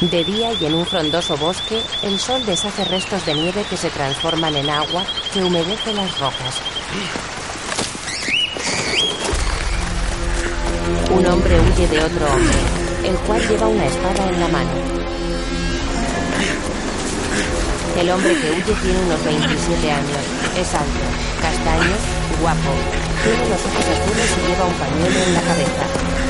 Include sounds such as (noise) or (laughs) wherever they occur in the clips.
De día y en un frondoso bosque, el sol deshace restos de nieve que se transforman en agua que humedece las rocas. Un hombre huye de otro hombre, el cual lleva una espada en la mano. El hombre que huye tiene unos 27 años. Es alto, castaño, guapo. Tiene los ojos azules y lleva un pañuelo en la cabeza.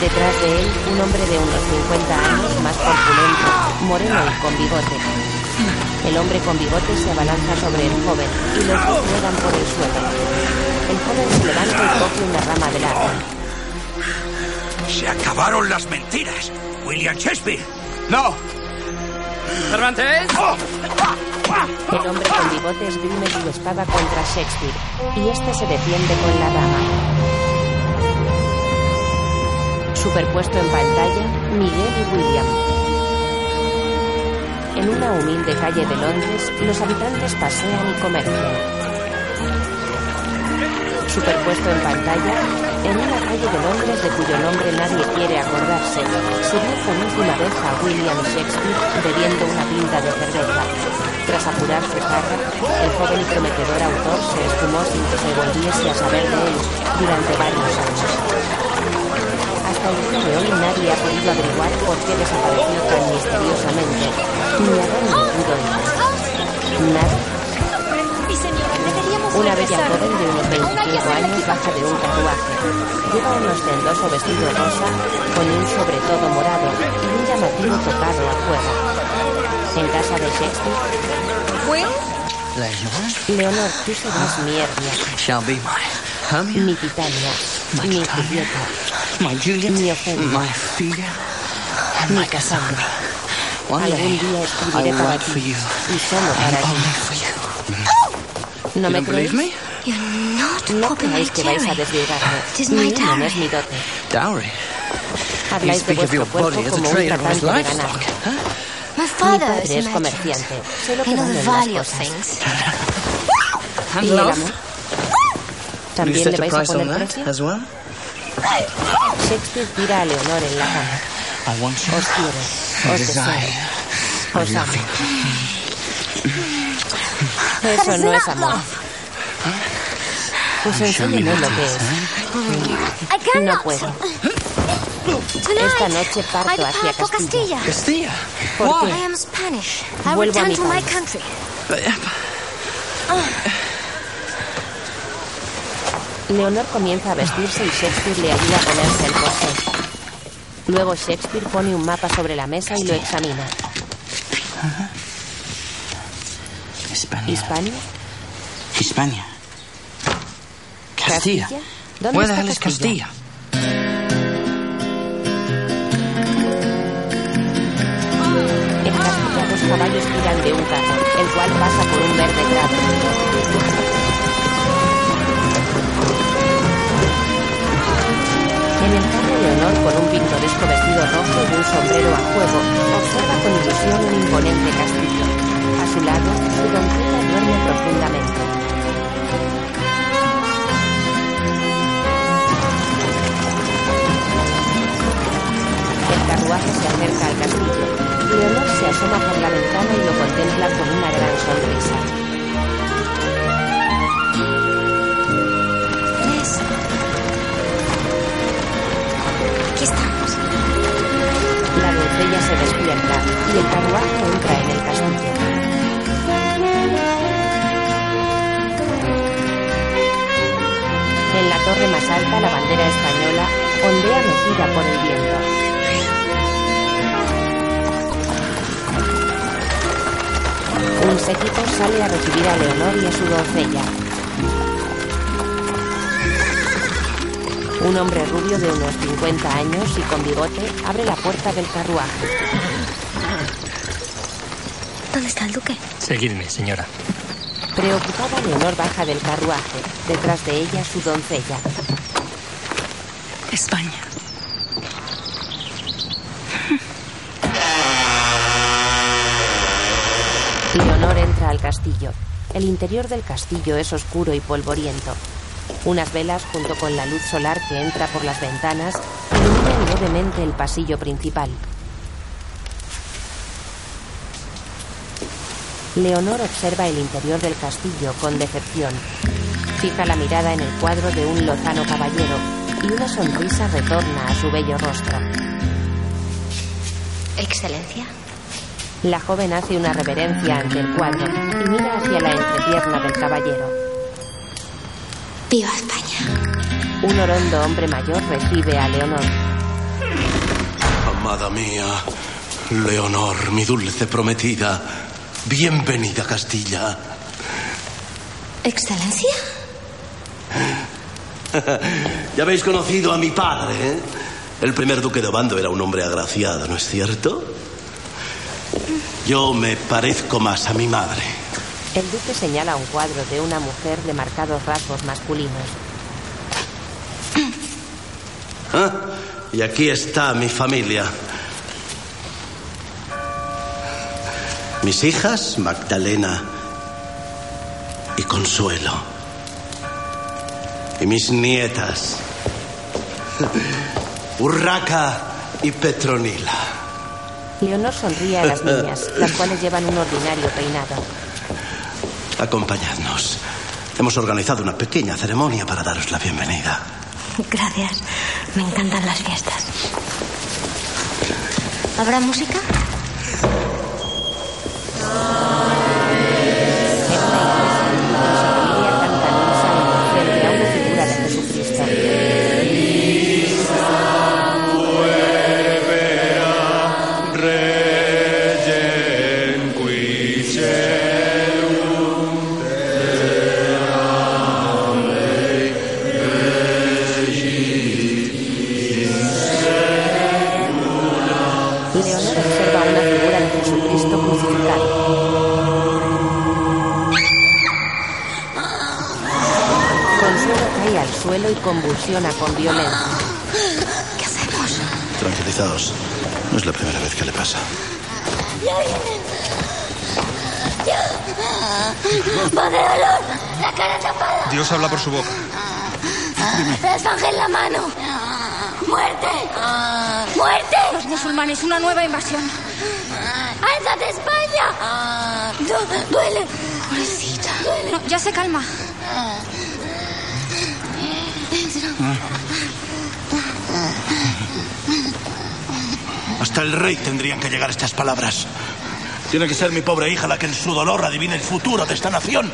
Detrás de él, un hombre de unos 50 años, más corpulento, moreno y con bigote. El hombre con bigote se abalanza sobre el joven y los dos ruedan por el suelo. El joven se levanta y coge una rama del árbol. Se acabaron las mentiras. William Shakespeare. ¡No! ¡Cervantes! El hombre con bigote esgrime su espada contra Shakespeare y este se defiende con la rama. Superpuesto en pantalla, Miguel y William. En una humilde calle de Londres, los habitantes pasean y comercian. Superpuesto en pantalla, en una calle de Londres de cuyo nombre nadie quiere acordarse, se ve por última vez a William Shakespeare bebiendo una pinta de cerveza. Tras apurar su jarra, el joven y prometedor autor se esfumó sin que se volviese a saber de él durante varios años. Hasta el día de hoy nadie ha podido averiguar por qué desapareció tan misteriosamente, ni a dónde pudo ir. Nada. Una bella joven de unos 25 años baja de un carruaje. Lleva un ostentoso vestido rosa con un sobre todo morado y un llamativo tocado a fuego. En casa de Shakespeare. Leonor, tú serás mi hernia. Shall be my Hermia, Mi Titania. Mi Julieta. My Juliet, Mi Ofelia. my Ophelia, and Mi my Cassandra. One Algún day, día I escribiré will para write ti. for you, Y solo and para ti. only for you. ¿No You me don't believe creéis? me? No creáis que vais a desvirgarme. Tis Mi my unión dowry. es mi dote. Dowry. You Habláis de speak of vuestro your cuerpo body as a como un trader of his tratante de ganado. livestock. Huh? My Mi father is padre a es merchant. comerciante. Sé lo I que know valen the las value of cosas. things. ¿Y (laughs) And el love? amor? You ¿También set le a vais a price on poner that precio? as well? Shakespeare tira a Leonor en la cama. I want you. Os quiero. I Os desire. deseo. I Os amo. you. Eso no es amor. Pues enséñame what lo que es. I No cannot. puedo. Tonight, Esta noche I parto hacia Castilla. Castilla. Castilla. ¿Por I qué? am Spanish. I Vuelvo a return mi to my país. Leonor comienza a vestirse y Shakespeare le ayuda a ponerse el corsé. Luego Shakespeare pone un mapa sobre la mesa y lo examina. Hispania. ¿Hispania? Hispania. Castilla. ¿Castilla? ¿Dónde está Castilla? Castilla? En Castilla dos caballos tiran de un carro, el cual pasa por un verde prado. Leonor, con un pintoresco vestido rojo y un sombrero a juego, observa con ilusión un imponente castillo. A su lado, su doncella duerme profundamente. El carruaje se acerca al castillo. Leonor se asoma por la ventana y lo contempla con una gran sonrisa. La doncella se despierta y el carruaje entra en el castillo. En la torre más alta, la bandera española ondea mecida por el viento. Un séquito sale a recibir a Leonor y a su doncella. Un hombre rubio de unos 50 años y con bigote abre la puerta del carruaje. ¿Dónde está el duque? Seguidme, señora. Preocupada, Leonor baja del carruaje. Detrás de ella, su doncella. España. Leonor entra al castillo. El interior del castillo es oscuro y polvoriento. Unas velas, junto con la luz solar que entra por las ventanas, iluminan levemente el pasillo principal. Leonor observa el interior del castillo con decepción. Fija la mirada en el cuadro de un lozano caballero y una sonrisa retorna a su bello rostro. Excelencia. La joven hace una reverencia ante el cuadro y mira hacia la entrepierna del caballero. Viva España. Un orondo hombre mayor recibe a Leonor. Amada mía, Leonor, mi dulce prometida, bienvenida a Castilla. ¿Excelencia? (laughs) Ya habéis conocido a mi padre, ¿eh? El primer duque de Obando era un hombre agraciado, ¿no es cierto? Yo me parezco más a mi madre. El duque señala un cuadro de una mujer de marcados rasgos masculinos. (clears throat) ¿Ah? Y aquí está mi familia. Mis hijas, Magdalena y Consuelo. Y mis nietas, (laughs) Urraca y Petronila. Leonor sonríe a las niñas, las cuales (laughs) llevan un ordinario peinado. Acompañadnos. Hemos organizado una pequeña ceremonia para daros la bienvenida. Gracias. Me encantan las fiestas. ¿Habrá música? Convulsiona con violencia. ¿Qué hacemos? Tranquilizaos. No es la primera vez que le pasa. Ya vienen. Ya. Va de dolor. La cara tapada. Dios habla por su boca. La esfanje en la mano. ¡Muerte! ¡Muerte! Los musulmanes, una nueva invasión. ¡Álzate, España! Du- duele. Pobrecita. Duele. No, ya se calma. Hasta el rey tendrían que llegar estas palabras. Tiene que ser mi pobre hija la que en su dolor adivine el futuro de esta nación.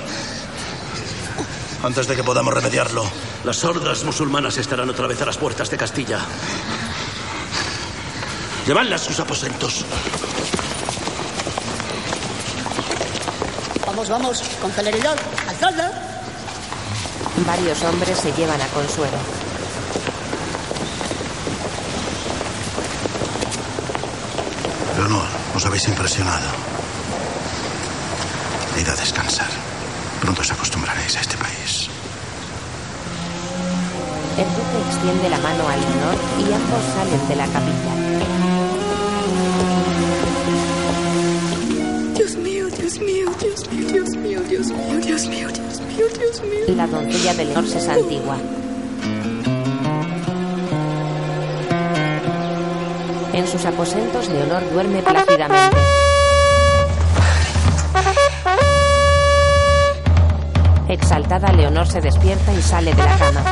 Antes de que podamos remediarlo, las hordas musulmanas estarán otra vez a las puertas de Castilla. Llevadla a sus aposentos. Vamos, vamos, con celeridad. ¡Alzadla! Varios hombres se llevan a Consuelo. Leonor, os habéis impresionado. Id a descansar. Pronto os acostumbraréis a este país. El duque extiende la mano a Leonor y ambos salen de la capilla. Dios mío, Dios mío, Dios mío, Dios mío, Dios mío, Dios mío, Dios mío, Dios mío. La doncella de Leonor se santigua. En sus aposentos, Leonor duerme plácidamente. Exaltada, Leonor se despierta y sale de la cama.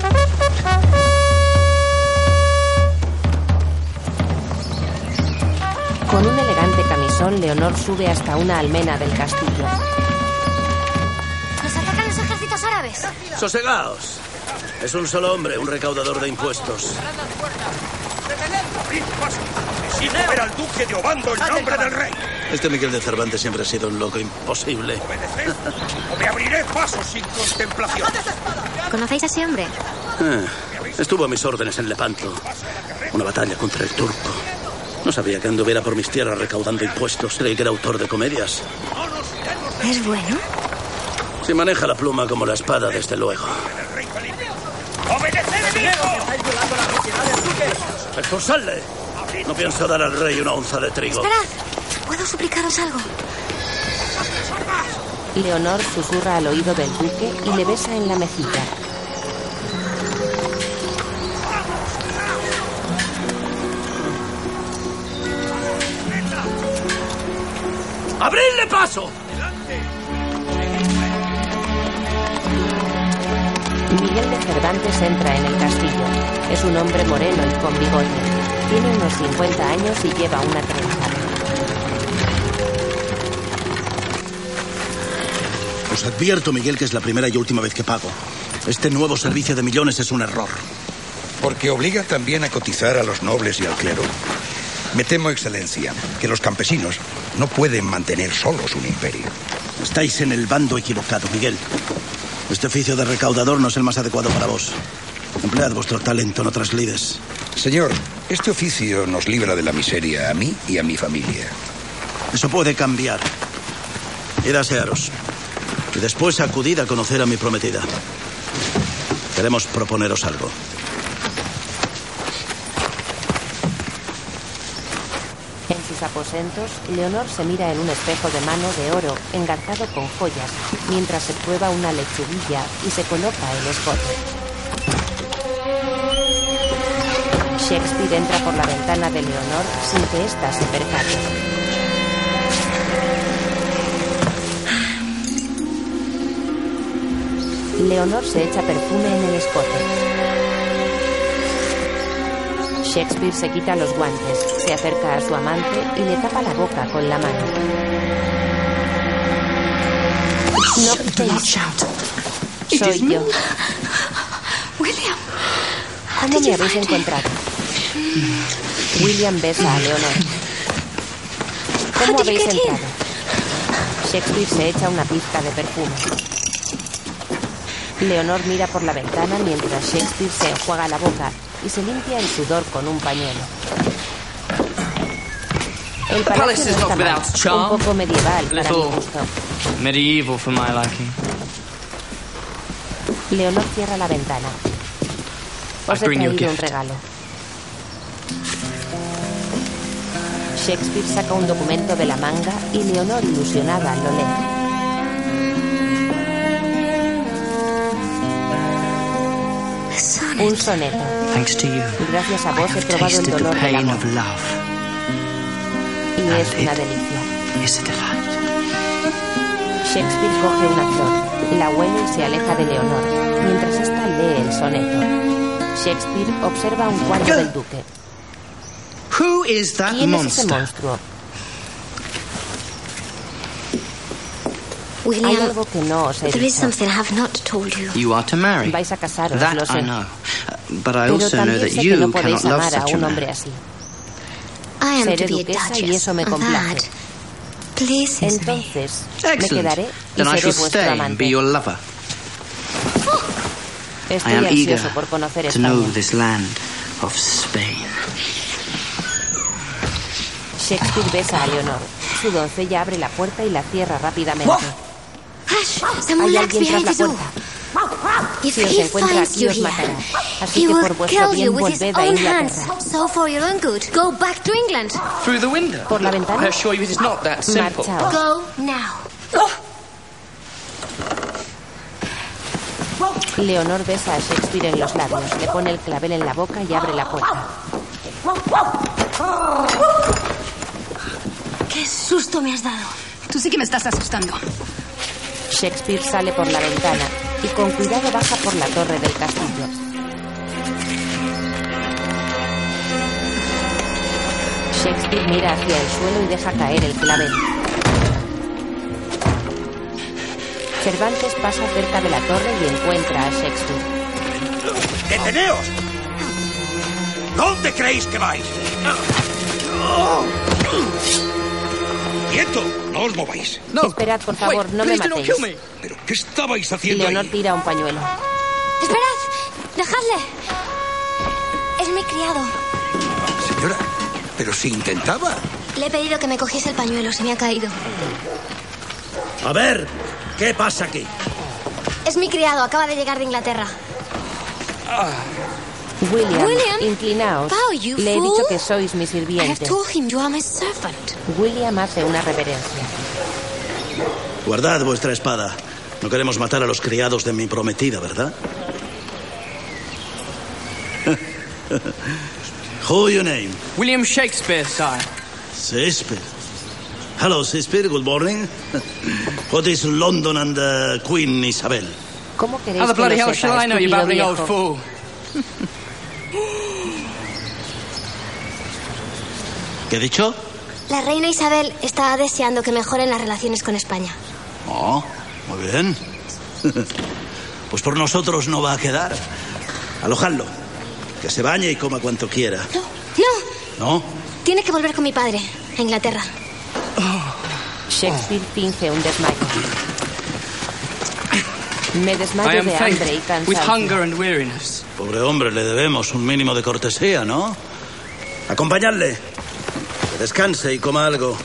Con un elegante camisón, Leonor sube hasta una almena del castillo. ¿Nos atacan los ejércitos árabes? Sosegaos. Es un solo hombre, un recaudador de impuestos. Exijo ver al duque de Obando en nombre del rey. Este Miguel de Cervantes siempre ha sido un loco imposible. Obedeced o me abriré paso sin contemplación. ¿Conocéis a ese hombre? Eh, estuvo a mis órdenes en Lepanto. Una batalla contra el turco. No sabía que anduviera por mis tierras recaudando impuestos. Creí que era autor de comedias. ¿Es bueno? Si maneja la pluma como la espada, desde luego. ¡Obedeced, hijo! ¡Expulsadle! No pienso dar al rey una onza de trigo. Esperad, puedo suplicaros algo. Leonor susurra al oído del duque y le besa en la mejilla. ¡Abridle paso! Miguel de Cervantes entra en el castillo. Es un hombre moreno y con bigote. Tiene unos 50 años y lleva una trenza. Os advierto, Miguel, que es la primera y última vez que pago. Este nuevo servicio de millones es un error. Porque obliga también a cotizar a los nobles y al clero. Me temo, Excelencia, que los campesinos no pueden mantener solos un imperio. Estáis en el bando equivocado, Miguel. Este oficio de recaudador no es el más adecuado para vos. Emplead vuestro talento en otras lides. Señor, este oficio nos libra de la miseria a mí y a mi familia. Eso puede cambiar. Id a asearos. Y después acudid a conocer a mi prometida. Queremos proponeros algo. En sus aposentos, Leonor se mira en un espejo de mano de oro engarzado con joyas, mientras se prueba una lechuguilla y se coloca el escote. Shakespeare entra por la ventana de Leonor sin que ésta se percate. Leonor se echa perfume en el escote. Shakespeare se quita los guantes, se acerca a su amante y le tapa la boca con la mano. No. Soy yo. William. ¿Cómo me habéis encontrado? William besa a Leonor. ¿Cómo habéis entrado? Shakespeare se echa una pizca de perfume. Leonor mira por la ventana mientras Shakespeare se enjuaga la boca y se limpia el sudor con un pañuelo. El The palace palacio is no not está mal, without charm. un poco medieval para mi Little gusto. medieval for my liking. Leonor cierra la ventana. Os I he bring you a traído un regalo. Shakespeare saca un documento de la manga y Leonor, ilusionada, lo lee. Un soneto. Thanks to you, Gracias a vos he probado el dolor del amor of love. y es una delicia. Shakespeare coge una flor, la huele y se aleja de Leonor, mientras ésta lee el soneto. Shakespeare observa un cuadro del duque. Who is that ¿Quién es ese monster? monstruo? Hay William, algo que no os he there is dicho. something I have not told you. You are to marry. Vais a casaros, That lo sé. I know. Uh, But I Pero also know también that sé que no you podéis cannot love a such a un man. hombre así. I am Seré to be a duquesa y duchess eso me of complace. that. Pleases me. Entonces, me Excellent. quedaré y Then I seré shall vuestro stay and amante. be your lover. I Estoy am eager ansioso por conocer to know this land of Spain. Shakespeare besa a Leonor. Su doncella abre la puerta y la cierra rápidamente. Hush! Someone Hay alguien tras la puerta. Si os he encuentra aquí you os here, matará. Así he que will por vuestro kill bien you with his volved a own Inglaterra. hands. So for your own good, go back to England. Through the window. ¿Por la ventana? I assure you it is not that simple. Marchaos. Go now. Leonor besa a Shakespeare en los labios, le pone el clavel en la boca y abre la puerta. ¡Qué susto me has dado! Tú sí que me estás asustando. Shakespeare sale por la ventana y con cuidado baja por la torre del castillo. Shakespeare mira hacia el suelo y deja caer el clavel. Cervantes pasa cerca de la torre y encuentra a Shakespeare. ¡Deteneos! ¿Dónde creéis que vais? ¡Quieto! ¡No os mováis! No. Esperad, por favor, Wait, no me matéis. me. ¿Pero qué estabais haciendo Leonor ahí? tira un pañuelo. ¡Esperad! ¡Dejadle! Es mi criado. Señora, pero si intentaba. Le he pedido que me cogiese el pañuelo, se me ha caído. A ver, ¿qué pasa aquí? Es mi criado, acaba de llegar de Inglaterra. William, William, inclinaos. bow, you Le he fool. dicho que sois mi sirviente. William hace una reverencia. Guardad vuestra espada. No queremos matar a los criados de mi prometida, ¿verdad? (laughs) Who your name? William Shakespeare, sire. Shakespeare. Hello, Shakespeare. Good morning. (laughs) What is London and the Queen Isabel? ¿Cómo queréis How the que bloody lo hell shall I know, you babbling old fool? (laughs) ¿Qué he dicho? La reina Isabel está deseando que mejoren las relaciones con España. Oh, muy bien. (laughs) Pues por nosotros no va a quedar. Alojadlo. Que se bañe y coma cuanto quiera. No, no. ¿No? Tiene que volver con mi padre a Inglaterra. Shakespeare finge un desmayo. Me desmayo de hambre y cansancio. hunger and weariness. Pobre hombre, le debemos un mínimo de cortesía, ¿no? Acompañadle. Que descanse y coma algo.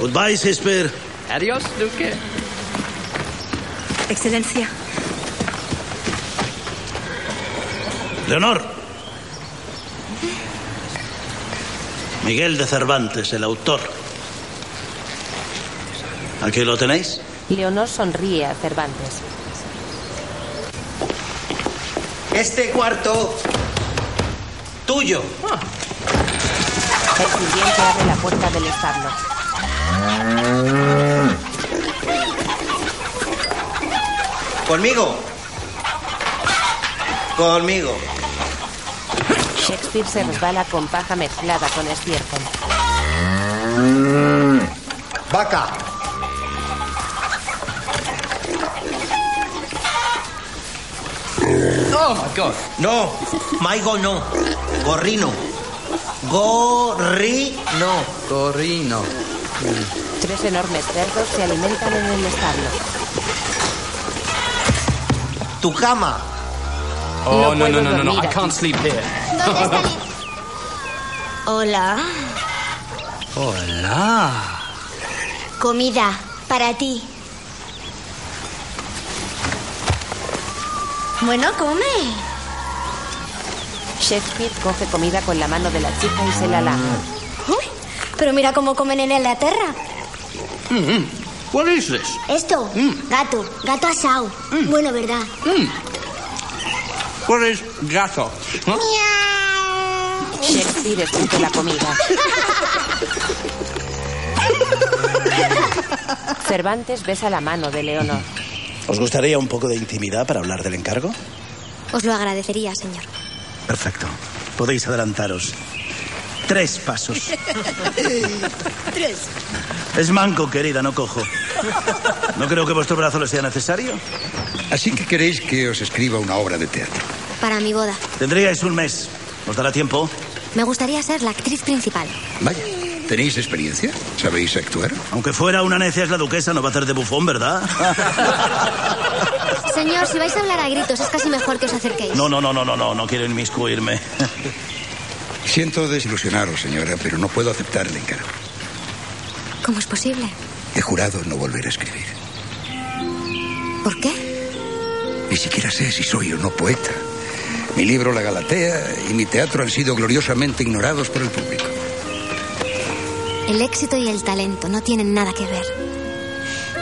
Goodbye, Shakespeare. Adios, Duque. Excelencia. Leonor. Miguel de Cervantes, el autor. ¿Aquí lo tenéis? Leonor sonríe a Cervantes. Este cuarto. tuyo. El sirviente abre la puerta del establo. Conmigo. Conmigo. Shakespeare se resbala con paja mezclada con estiércol. Vaca. Oh my god. No. Maigo no. Gorrino. Gorrino. Gorino. Tres enormes cerdos se alimentan en el establo. Tu cama. Oh, No no, no, puedo no, no, I can't sleep here. ¿Dónde está Hola. Hola. Comida para ti. Bueno, come. Shakespeare coge comida con la mano de la chica y se la lama. Uy, pero mira cómo comen en Inglaterra. What is this? Esto, gato, gato asado. Bueno, ¿verdad? What is gato? Shakespeare escupe la comida. (laughs) Cervantes besa la mano de Leonor. ¿Os gustaría un poco de intimidad para hablar del encargo? Os lo agradecería, señor. Perfecto. Podéis adelantaros. Tres pasos. (laughs) Tres. Es manco, querida, no cojo. ¿No creo que vuestro brazo le sea necesario? Así que queréis que os escriba una obra de teatro. Para mi boda. Tendríais un mes. ¿Os dará tiempo? Me gustaría ser la actriz principal. Vaya, ¿tenéis experiencia? ¿Sabéis actuar? Aunque fuera una necia es la duquesa, no va a hacer de bufón, ¿verdad? (laughs) Señor, si vais a hablar a gritos, es casi mejor que os acerquéis. No, no, no, no, no, no, no quiero inmiscuirme. Siento desilusionaros, señora, pero no puedo aceptar el encargo. ¿Cómo es posible? He jurado no volver a escribir. ¿Por qué? Ni siquiera sé si soy o no poeta. Mi libro La Galatea y mi teatro han sido gloriosamente ignorados por el público. El éxito y el talento no tienen nada que ver.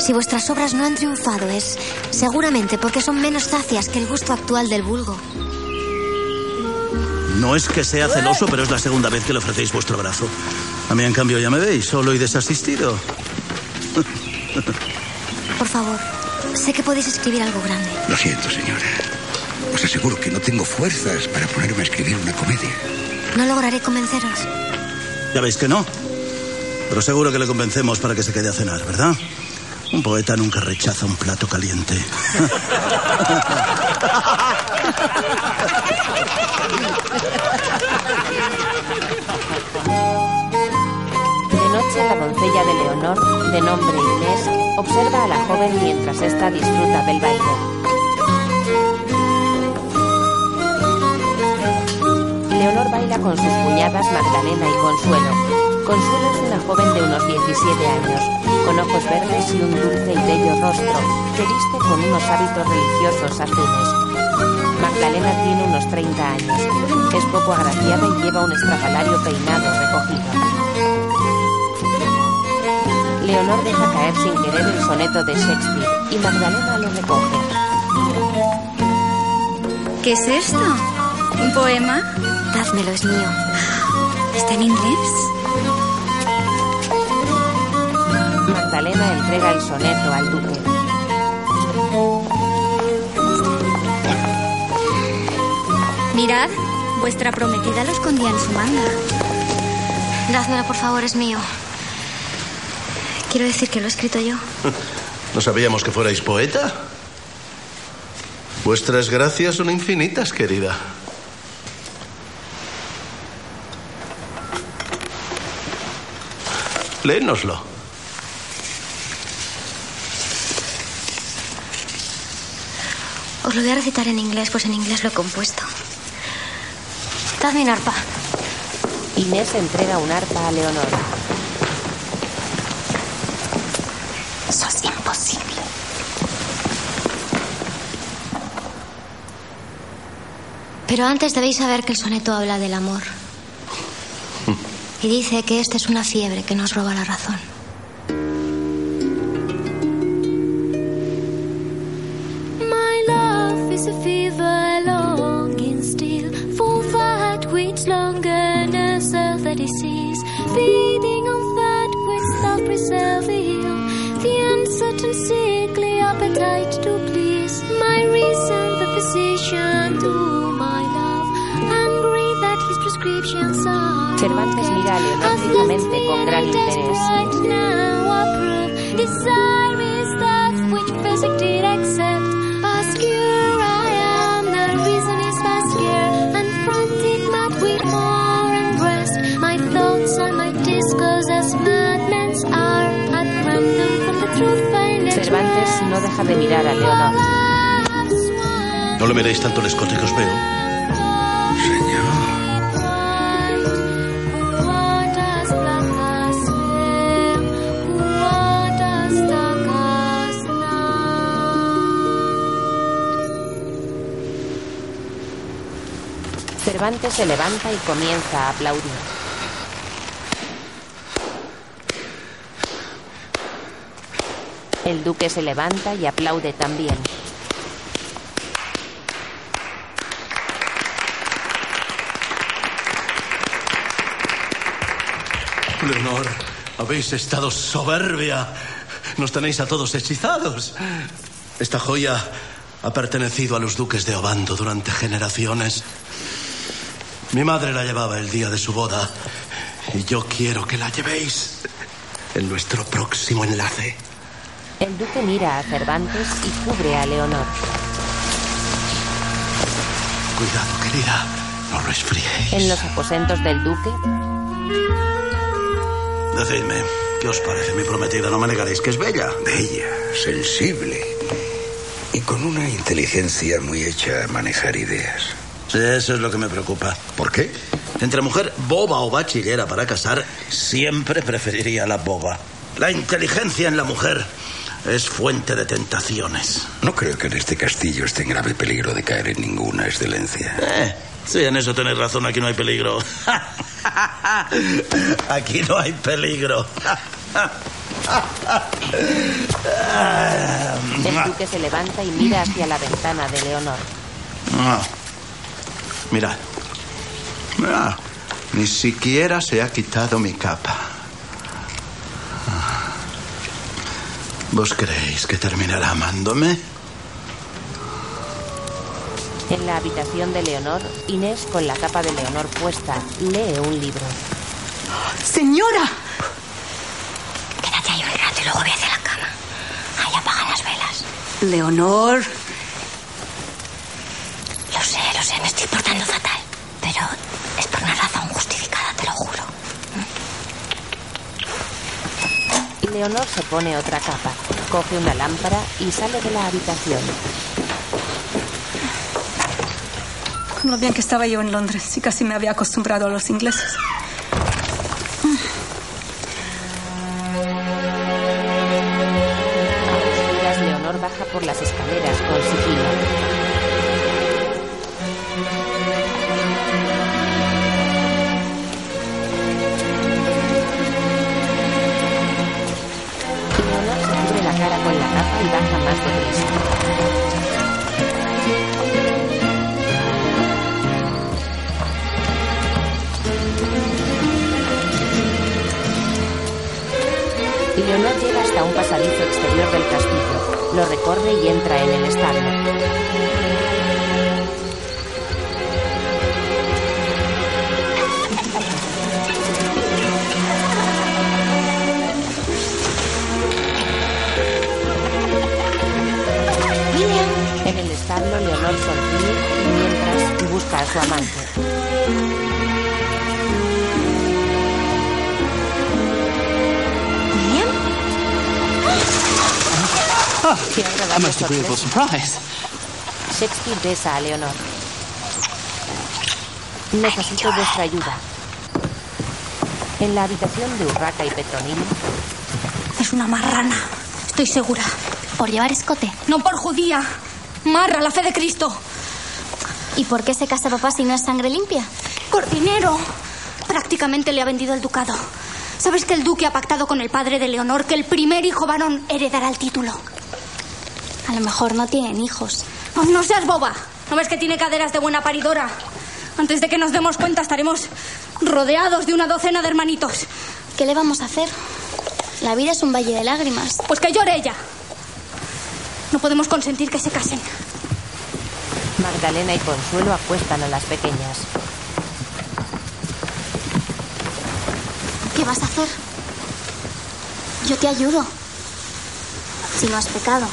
Si vuestras obras no han triunfado es seguramente porque son menos zacias que el gusto actual del vulgo. No es que sea celoso, pero es la segunda vez que le ofrecéis vuestro brazo. A mí, en cambio, ya me veis, solo y desasistido. (laughs) Por favor, sé que podéis escribir algo grande. Lo siento, señora. Os aseguro que no tengo fuerzas para ponerme a escribir una comedia. No lograré convenceros. Ya veis que no. Pero seguro que le convencemos para que se quede a cenar, ¿verdad? Un poeta nunca rechaza un plato caliente. De noche, la doncella de Leonor, de nombre Inés, observa a la joven mientras ésta disfruta del baile. Leonor baila con sus cuñadas Magdalena y Consuelo. Consuelo es una joven de unos 17 años, con ojos verdes y un dulce y bello rostro, que viste con unos hábitos religiosos azules. Magdalena tiene unos 30 años. Es poco agraciada y lleva un estrafalario peinado recogido. Leonor deja caer sin querer el soneto de Shakespeare y Magdalena lo recoge. ¿Qué es esto? ¿Un poema? Dádmelo, es mío. ¿Está en inglés? Entrega el soneto al duque. Mirad, vuestra prometida lo escondía en su manga. Dádmelo, por favor, es mío. Quiero decir que lo he escrito yo. (laughs) ¿No sabíamos que fuerais poeta? Vuestras gracias son infinitas, querida. Léenoslo. Lo voy a recitar en inglés, pues en inglés lo he compuesto. Dadme un arpa. Inés entrega un arpa a Leonor. Eso es imposible. Pero antes debéis saber que el soneto habla del amor. Y dice que esta es una fiebre que nos roba la razón. Uncertain sickly appetite to please. My reason, the physician to my love, angry that his prescriptions are. Cervantes mira fijamente con gran interés. Deja de mirar a Leonor. No le miréis tanto el escote que os veo. Cervantes se levanta y comienza a aplaudir. El duque se levanta y aplaude también. Leonor, habéis estado soberbia. Nos tenéis a todos hechizados. Esta joya ha pertenecido a los duques de Obando durante generaciones. Mi madre la llevaba el día de su boda y yo quiero que la llevéis en nuestro próximo enlace. El duque mira a Cervantes y cubre a Leonor. Cuidado, querida, no resfriéis. En los aposentos del duque, Decidme, ¿qué os parece mi prometida? No me negaréis que es bella. Bella, sensible y con una inteligencia muy hecha a manejar ideas. Sí, eso es lo que me preocupa. ¿Por qué? Entre mujer boba o bachillera para casar, siempre preferiría la boba. La inteligencia en la mujer es fuente de tentaciones. No creo que en este castillo esté en grave peligro de caer en ninguna excelencia. Eh, sí, en eso tenéis razón, aquí no hay peligro. (laughs) aquí no hay peligro. el duque se levanta y mira hacia la ventana de Leonor. Ah. Mirad. Mirad. Ni siquiera se ha quitado mi capa. ¿Vos creéis que terminará amándome? En la habitación de Leonor, Inés, con la capa de Leonor puesta, lee un libro. ¡Señora! Quédate ahí un rato y luego ve hacia la cama. Ahí apagan las velas. Leonor. Lo sé, lo sé, me estoy portando fatal. Pero es por una razón justificada, te lo juro. Leonor se pone otra capa, coge una lámpara y sale de la habitación. Lo bien que estaba yo en Londres y casi me había acostumbrado a los ingleses. Agreeable sorpresa. surprise. Shakespeare besa a Leonor. Necesito vuestra ayuda. En la habitación de Urraca y Petronilo, Es una marrana, estoy segura. ¿Por llevar escote? No por judía. Marra, la fe de Cristo. ¿Y por qué se casa papá si no es sangre limpia? Por dinero. Prácticamente le ha vendido el ducado. ¿Sabes que el duque ha pactado con el padre de Leonor que el primer hijo varón heredará el título? A lo mejor no tienen hijos. Oh, no seas boba. ¿No ves que tiene caderas de buena paridora? Antes de que nos demos cuenta estaremos rodeados de una docena de hermanitos. ¿Qué le vamos a hacer? La vida es un valle de lágrimas. Pues que llore ella. No podemos consentir que se casen. Magdalena y Consuelo acuestan a las pequeñas. ¿Qué vas a hacer? Yo te ayudo. Si no has pecado.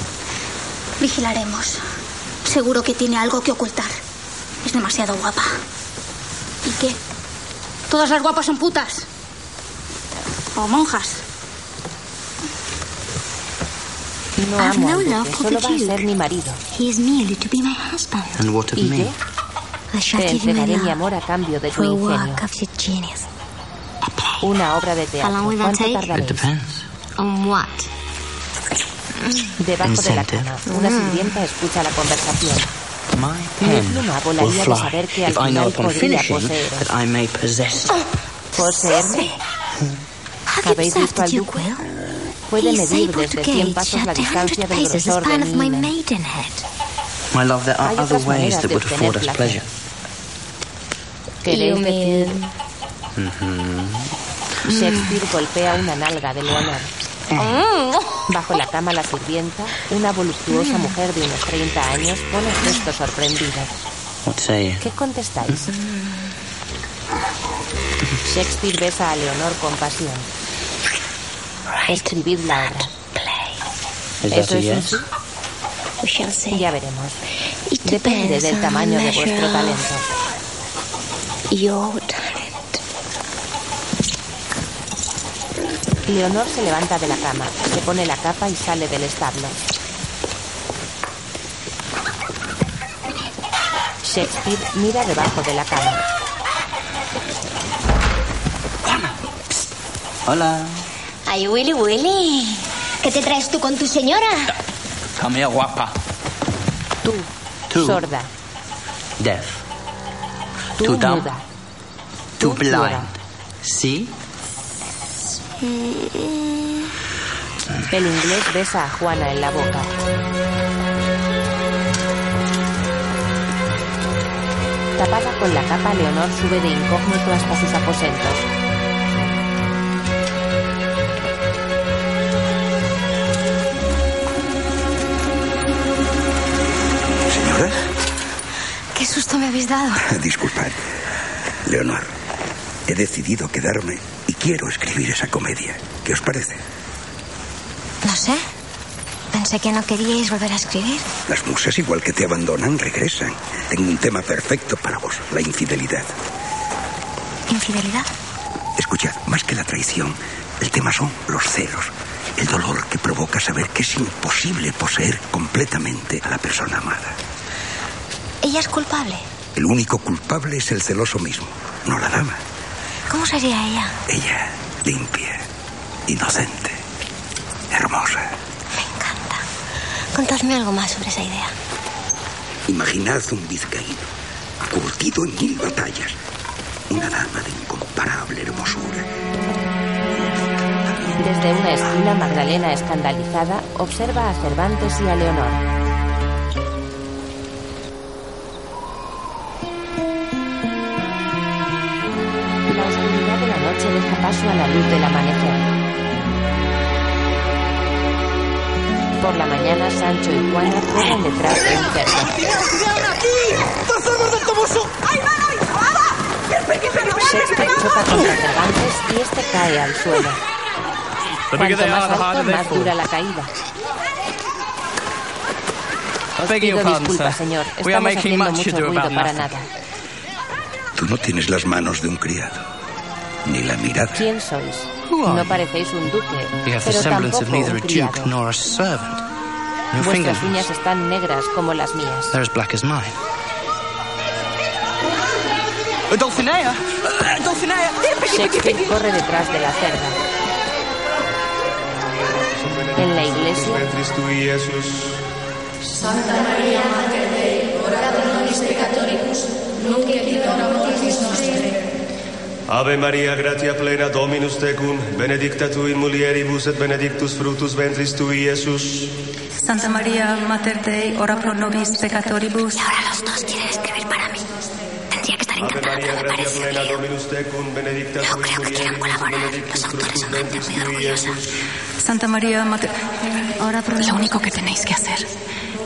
Vigilaremos. Seguro que tiene algo que ocultar. Es demasiado guapa. ¿Y qué? Todas las guapas son putas. O monjas. No I've amo no love for solo the va a ser mi marido. He is merely to be my husband. And what of ¿Y me? qué? I shall Te give entregaré mi amor a cambio de tu ingenio. work of your genius. Una obra de teatro. How long will that ¿Cuánto take? It tardaréis? depends. On what? Debajo de la cama, una sirvienta escucha la conversación. My Mi pen pluma will fly saber que al if I know final upon podría finishing that I may possess. ¿Poseerme? ¿Habéis visto al duque? Puede medir able desde to 100 gauge pasos la up to 100 distancia del grosor de mi my love, there are other ways that would afford us pleasure. Mhm. Shakespeare golpea una nalga de Leonor. Bajo la cama la sirvienta, una voluptuosa mujer de unos 30 años, pone gesto sorprendido. Say you? ¿Qué contestáis? Shakespeare besa a Leonor con pasión. Escribid la obra. ¿Eso es un sí? See. Ya veremos. Depende del tamaño de vuestro talento. of Your talent. Leonor se levanta de la cama, se pone la capa y sale del establo. Shakespeare mira debajo de la cama. Hola. Ay, Willy, Willy. ¿Qué te traes tú con tu señora? Here, guapa. Tú, Tú. sorda. Deaf. Tú, Tú dumb. muda. Too Tú, blind. ciega. See? El inglés besa a Juana en la boca. Tapada con la capa, Leonor sube de incógnito hasta sus aposentos. Señora, ¿Qué susto me habéis dado? (laughs) disculpad. Leonor, he decidido quedarme y quiero escribir esa comedia. ¿Qué os parece? No sé. Pensé que no queríais volver a escribir. Las musas, igual que te abandonan, regresan. Tengo un tema perfecto para vos, la infidelidad. ¿Infidelidad? Escuchad, más que la traición, el tema son los celos. El dolor que provoca saber que es imposible poseer completamente a la persona amada. ¿Ella es culpable? El único culpable es el celoso mismo, no la dama. ¿Cómo sería ella? Ella, limpia, inocente, hermosa. Contadme algo más sobre esa idea. Imaginad un vizcaíno, curtido en mil batallas, una dama de incomparable hermosura. Desde una esquina, Magdalena, escandalizada, observa a Cervantes y a Leonor. Paso a la luz del amanecer. Por la mañana, Sancho y Juana corren detrás de un cerdo. ¡Trazamos del toboso! ¡Ahí va, ahí va! Shakespeare choca contra Cervantes y este cae al suelo. Cuanto más alto, más dura la caída. Os pido your pardon, disculpas, sir. señor. We are Estamos making haciendo much mucho ruido para nothing. nada. Tú no tienes las manos de un criado, ni la mirada. ¿Quién sois? Who are No you? parecéis un duque, You have the pero semblance of tampoco neither un a criado. duke nor a servant. Your Vuestras uñas están negras como las mías. they're as black as mine. A Dulcinea! Dulcinea! Shakespeare corre detrás de la cerda. En la iglesia, Santa Maria Mater Dei, ora pro nobis peccatoribus, nunc et in hora mortis nostre. Ave Maria, gratia plena, Dominus tecum, benedicta tu in mulieribus et benedictus fructus ventris tui, Iesus. Santa María, Mater Dei, ora pro nobis peccatoribus. Ahora los dos quieren escribir para mí. Tendría que estar Ave encantada, Maria, pero me gratia parece plena. Dominus tecum, benedicta tu in mulieribus et benedictus fructus ventris tui, Iesus. Santa María, Mater... Ahora pro Lo único que tenéis que hacer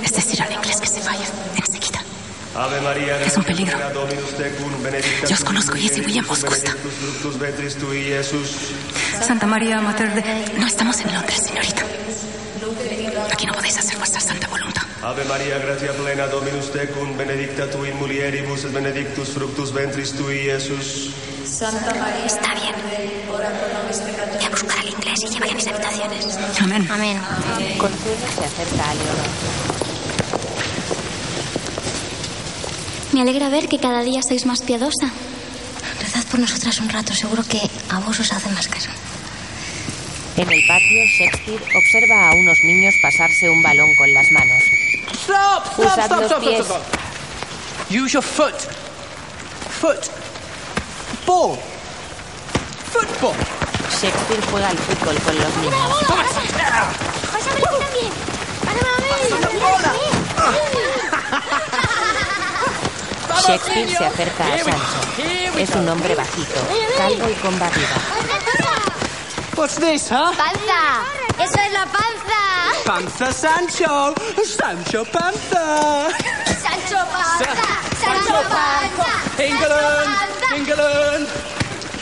es decir al inglés que se vaya, Es un peligro. Yo os conozco y ese William os gusta. Santa María, Mater Dei... No estamos en Londres, señorita. Aquí no podéis hacer vuestra santa voluntad. Ave Maria, gratia plena, Dominus tecum, benedicta tu in mulieribus et benedictus fructus ventris tui, Iesus. Santa Maria Está bien. Voy a buscar al inglés y llevaré a mis habitaciones. Amén. Amén. Consuelo se acerca a Leonor. Me alegra ver que cada día sois más piadosa. Rezad por nosotras un rato, seguro que a vos os hace más caso. En el patio, Shakespeare observa a unos niños pasarse un balón con las manos. Stop! Stop! Usad Stop! los Stop! pies. Stop! stop. Use your foot. Foot. Ball. Football. Shakespeare juega al fútbol con los niños. Pásame a mí también. Pásame a Shakespeare se acerca a Sancho. Es un hombre bajito, calvo y con barriga. What's this, huh? ¡Panza! ¡Eso es la panza! Panther Sancho. Sancho Panther. ¡Sancho Panza! ¡Sancho Panza! England. England.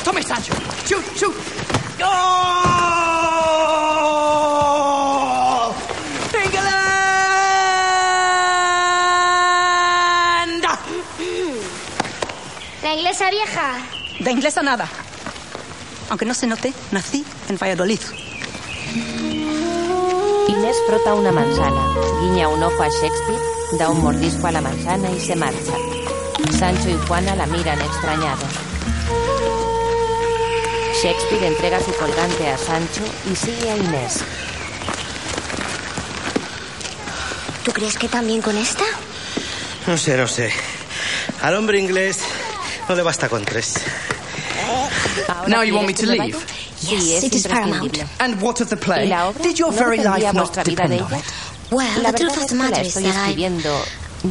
Tommy Sancho. Shoot, shoot. Oh! England. La inglesa vieja. De inglés a nada. Aunque no se note, nací en Valladolid. Inés frota una manzana, guiña un ojo a Shakespeare, da un mordisco a la manzana y se marcha. Sancho y Juana la miran extrañados. Shakespeare entrega su colgante a Sancho y sigue a Inés. ¿Tú crees que también con esta? No sé, no sé. Al hombre inglés no le basta con tres. Ahora Now you want me to leave? vaya? Sí, es it is paramount. And what of the ¿Y play? Did your ¿No very life not depend on it? Well, the truth of es the matter is that I...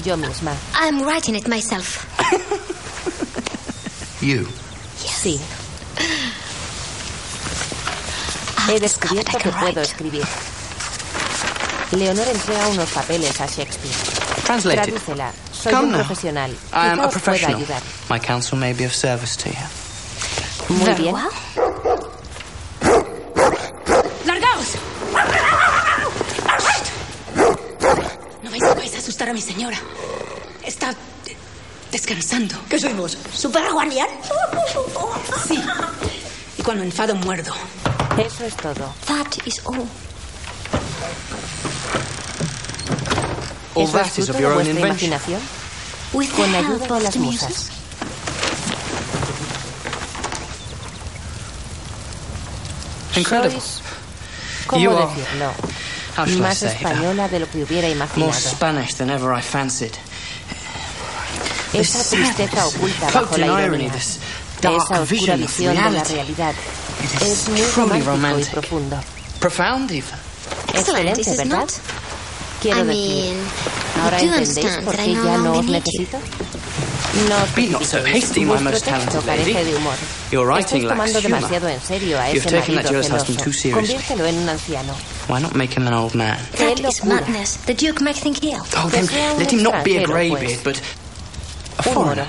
yo misma. I'm writing it myself. (laughs) You. Sí. He descubierto que puedo escribir. Leonor entrega unos papeles a Shakespeare. Translate it. Tradúcela. Soy Come un now. profesional. I am a professional. ayudar. My counsel may be of service to you. Muy bien. ¡Largaos! No vais, vais a asustar a mi señora. Está descansando. ¿Qué sois ¿Super guardián? Sí. Y cuando enfado muerdo. Eso es todo. That is all. All ¿Eso that es is fruto of your own invention. Con ayuda de las musas. Incredible. Sois, ¿cómo You are- decirlo? How shall I Más say? española de lo que hubiera More imaginado. Spanish than ever I fancied. Esa This tristeza oculta bajo la ironía. Esa oscura vision of visión de la reality. realidad. It is Es muy truly romántico y romantic. profundo. Profound, even. Excellent, is Excelente. Not? Quiero I decir, mean, ¿ahora you entendéis understand por that qué I no ya no longer os need you. necesito? No os Be not so hasty, my most talented lady. de humor. Your writing Estáis lacks humor. demasiado en serio a You've ese taken that marido jealous husband too seriously. Conviértelo en un anciano. Why not make him an old man? That is madness. The Duke might think ill. Oh, then sea let him not be a greybeard, pues. but a foreigner.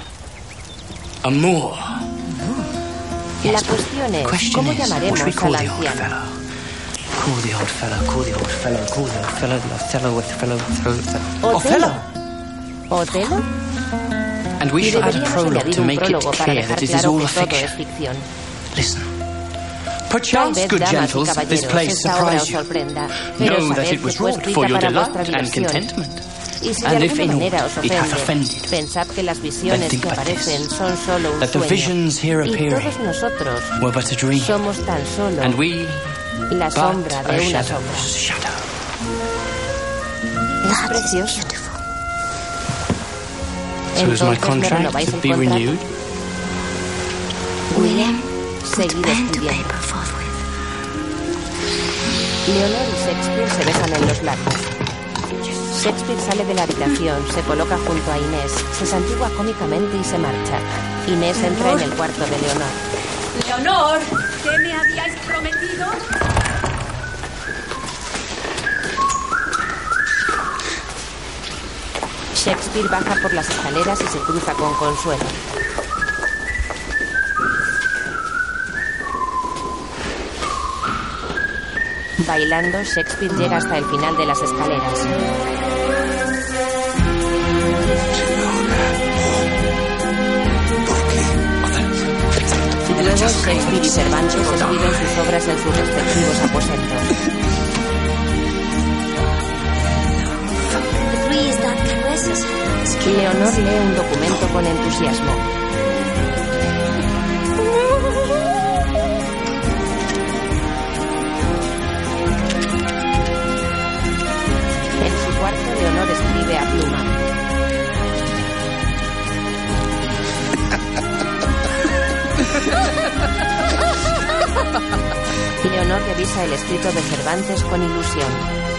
A Moor. La cuestión es, Question ¿cómo is, what llamaremos should we call al the old anciano? Fellow? Call the old fellow, call the old fellow, call the old fellow, the fellow with fellow, fellow, ¿Otelo? ¿Otelo? And we Y shall add a deberíamos prologue añadir to un make it prólogo para clear dejar that it is claro all que a todo es fiction. ficción. Listen. Tal Perchance, vez, good damas y gentles, this caballeros, place esta obra os surprise you. sorprenda, pero Know that sabed it was que fue wrought escrita for your para delight vuestra and diversión. contentment. Y si de And if alguna in manera aught os it hath ofende, offended, pensad que las then visiones think que but aparecen this, son solo un that the sueño. visions here Y appearing todos nosotros were but a dream, somos tan solo and we la sombra de una sombra. Es precioso. So is my Entonces, ¿me contract renováis to el be contrato? renewed? William, Seguid escribiendo. Leonor y Shakespeare se besan en los labios. Shakespeare sale de la habitación, se coloca junto a Inés, se santigua cómicamente y se marcha. Inés entra en el cuarto de Leonor. Leonor, ¿qué me habíais prometido? Shakespeare baja por las escaleras y se cruza con Consuelo. Bailando, Shakespeare llega hasta el final de las escaleras. Luego, Shakespeare y Cervantes escriben sus obras en sus respectivos aposentos. Leonor lee un documento con entusiasmo. En su cuarto, Leonor escribe a pluma. (laughs) Leonor revisa el escrito de Cervantes con ilusión.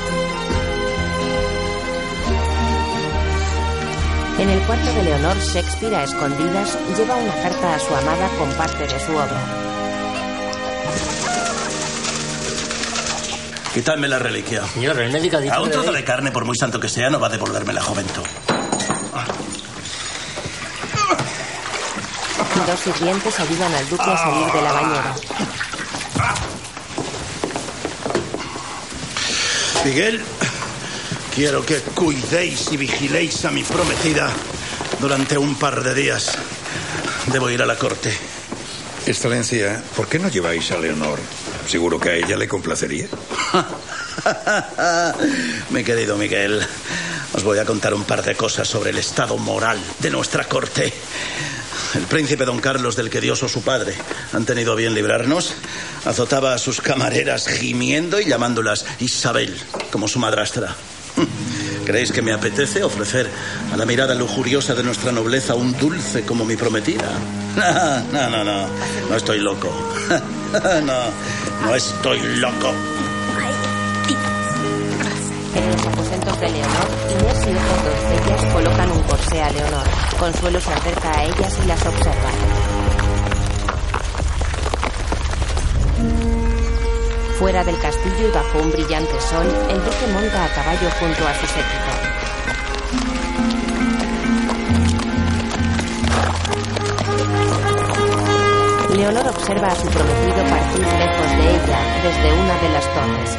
En el cuarto de Leonor, Shakespeare a escondidas lleva una carta a su amada con parte de su obra. Quitadme la reliquia. Señor, el médico ha dicho A un que trozo de carne, por muy santo que sea, no va a devolverme la juventud. Dos sirvientes ayudan al duque a salir de la bañera. Miguel, quiero que cuidéis y vigiléis a mi prometida durante un par de días. Debo ir a la corte. Excelencia, ¿por qué no lleváis a Leonor? Seguro que a ella le complacería. (laughs) Mi querido Miguel, os voy a contar un par de cosas sobre el estado moral de nuestra corte. El príncipe don Carlos, del que Dios o su padre han tenido a bien librarnos, azotaba a sus camareras gimiendo y llamándolas Isabel, como su madrastra. (laughs) ¿Creéis que me apetece ofrecer a la mirada lujuriosa de nuestra nobleza un dulce como mi prometida? (laughs) No, no, no, no estoy loco. (laughs) No, no estoy loco. En los aposentos de Leonor, Inés y otras doncellas colocan un corsé a Leonor. Consuelo se acerca a ellas y las observa. Fuera del castillo y bajo un brillante sol, el duque monta a caballo junto a su séquito. Leonor observa a su prometido partir lejos de ella desde una de las torres.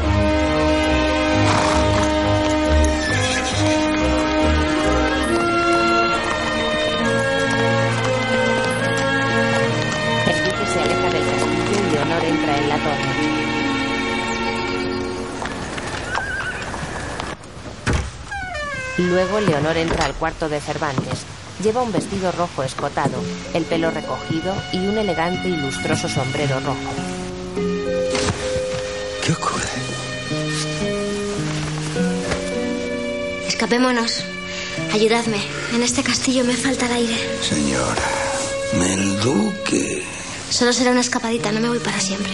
El duque se aleja del castillo y Leonor entra en la torre. Luego Leonor entra al cuarto de Cervantes. Lleva un vestido rojo escotado, el pelo recogido y un elegante y lustroso sombrero rojo. ¿Qué ocurre? Escapémonos. Ayudadme. En este castillo me falta el aire. Señora, el duque. Solo será una escapadita, no me voy para siempre.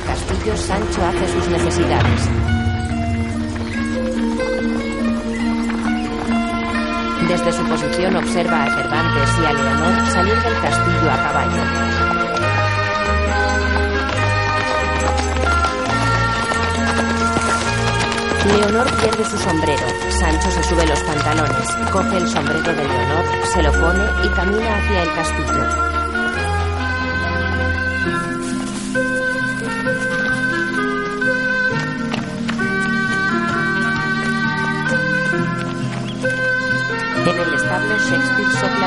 Castillo, Sancho hace sus necesidades. Desde su posición observa a Cervantes y a Leonor salir del castillo a caballo. Leonor pierde su sombrero. Sancho se sube los pantalones, coge el sombrero de Leonor, se lo pone y camina hacia el castillo.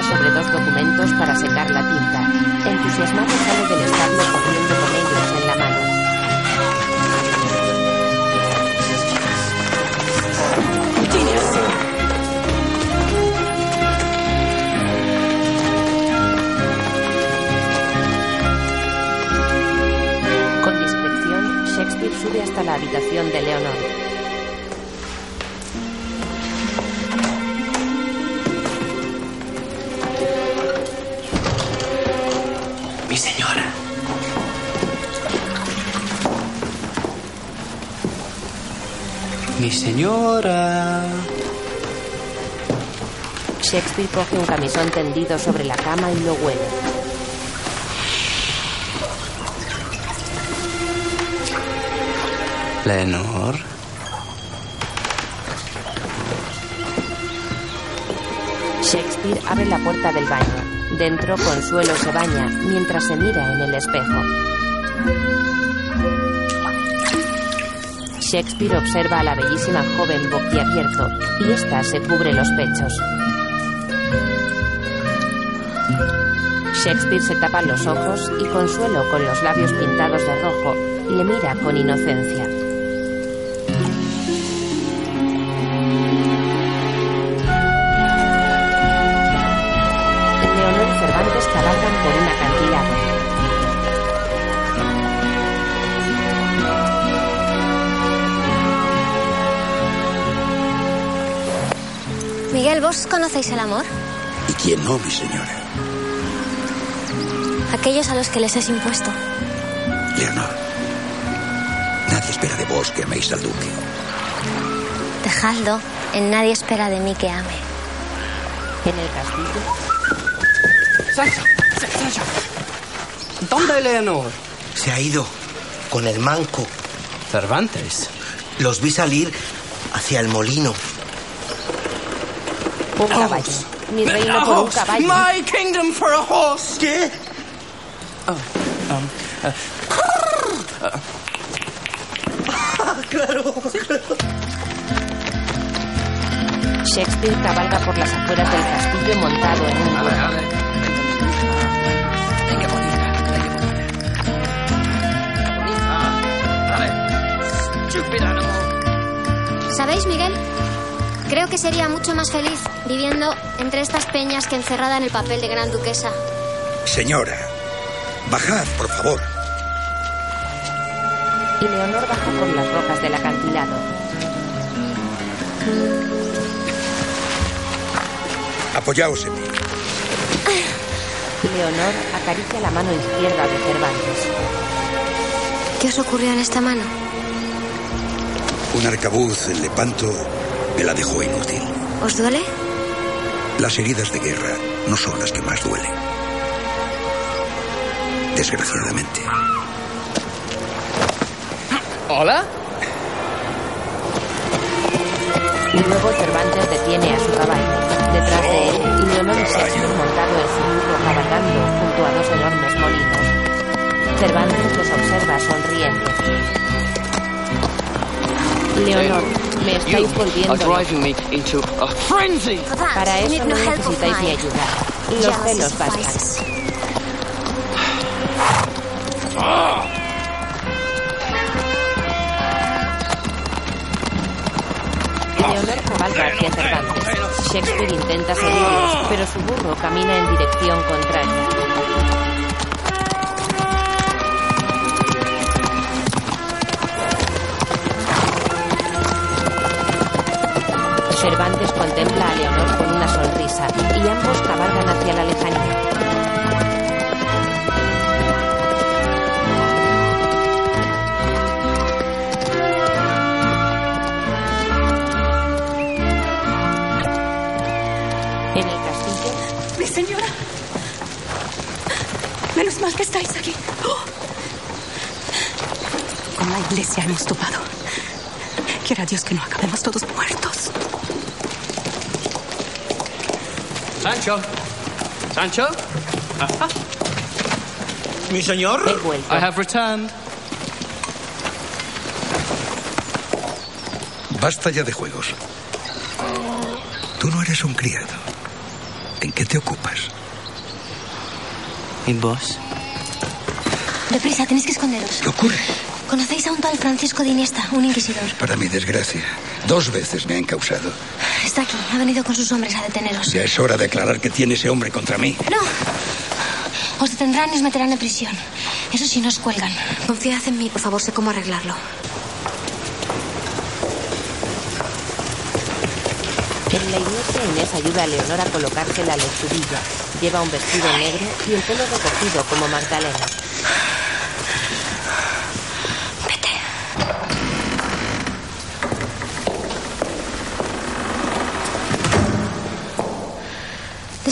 Sobre dos documentos para secar la tinta. Entusiasmado Shakespeare coge un camisón tendido sobre la cama y lo huele. Leonor. Shakespeare abre la puerta del baño. Dentro, Consuelo se baña mientras se mira en el espejo. Shakespeare observa a la bellísima joven boquiabierto y ésta se cubre los pechos. Shakespeare se tapa los ojos y Consuelo, con los labios pintados de rojo, le mira con inocencia. Leonor y Cervantes cabalgan por un acantilado. Miguel, ¿vos conocéis el amor? ¿Y quién no, mi señora? Aquellos a los que les es impuesto. Leonor, nadie espera de vos que améis al duque. Dejadlo, en nadie espera de mí que ame. En el castillo, Sancho, Sancho. ¿Dónde Leonor? Se ha ido con el manco. Cervantes. Los vi salir hacia el molino. un caballo. Mi reino por un caballo. My kingdom for a horse. ¿Qué? Shakespeare cabalga por las afueras del castillo montado en un burro. ¿Sabéis, Miguel? Creo que sería mucho más feliz viviendo entre estas peñas que encerrada en el papel de gran duquesa. Señora, bajad, por favor. Y Leonor baja por las rocas del acantilado. Apoyaos en mí. Leonor acaricia la mano izquierda de Cervantes. ¿Qué os ocurrió en esta mano? Un arcabuz en Lepanto me la dejó inútil. ¿Os duele? Las heridas de guerra no son las que más duelen. Desgraciadamente. ¿Hola? Y luego Cervantes detiene a su caballo. Detrás de él, Leonor y Shakespeare montado en su burro cabalgando junto a dos enormes molinos. Cervantes los observa sonriente. Leonor, me estáis volviendo are loco. driving me into a frenzy. Para eso no necesitáis mi ayuda. Los celos bastan. Cabalga hacia Cervantes. Shakespeare intenta seguirlos, pero su burro camina en dirección contraria. Cervantes contempla a Leonor con una sonrisa y ambos cabalgan hacia la lejanía. ¿Dónde estáis aquí? ¡Oh! Con la iglesia hemos topado. Quiera Dios que no acabemos todos muertos. Sancho. Sancho. Mi señor. I have returned. Basta ya de juegos. Tú no eres un criado. ¿En qué te ocupas? ¿Y vos? Deprisa, tenéis que esconderos. ¿Qué ocurre? ¿Conocéis a un tal Francisco de Iniesta, un inquisidor? Para mi desgracia, dos veces me ha encausado. Está aquí, ha venido con sus hombres a deteneros. Ya es hora de aclarar que tiene ese hombre contra mí. ¡No! Os detendrán y os meterán en prisión. Eso sí, no os cuelgan. Confiad en mí, por favor, sé cómo arreglarlo. En la iglesia, Inés ayuda a Leonor a colocarse la lechudilla. Lleva un vestido negro y el pelo recogido como Magdalena.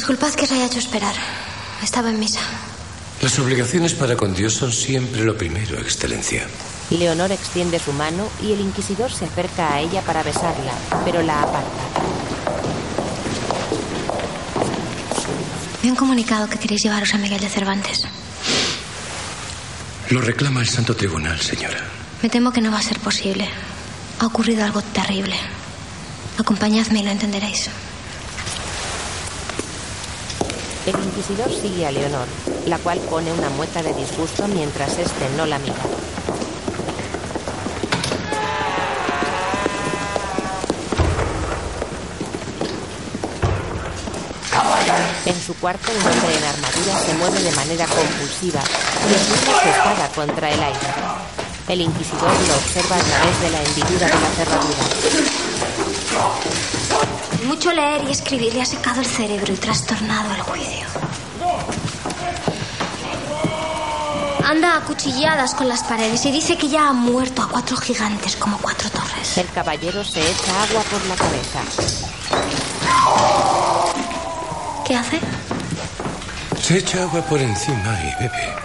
Disculpad que os haya hecho esperar. Estaba en misa. Las obligaciones para con Dios son siempre lo primero, Excelencia. Leonor extiende su mano y el inquisidor se acerca a ella para besarla, pero la aparta. Me han comunicado que queréis llevaros a Miguel de Cervantes. Lo reclama el Santo Tribunal, señora. Me temo que no va a ser posible. Ha ocurrido algo terrible. Acompañadme y lo entenderéis. El inquisidor sigue a Leonor, la cual pone una mueca de disgusto mientras este no la mira. En su cuarto, un hombre en armadura se mueve de manera compulsiva y esgrime su espada contra el aire. El inquisidor lo observa a través de la hendidura de la cerradura. Mucho leer y escribir le ha secado el cerebro y trastornado el juicio. Anda a cuchilladas con las paredes y dice que ya ha muerto a cuatro gigantes como cuatro torres. El caballero se echa agua por la cabeza. ¿Qué hace? Se echa agua por encima y bebe.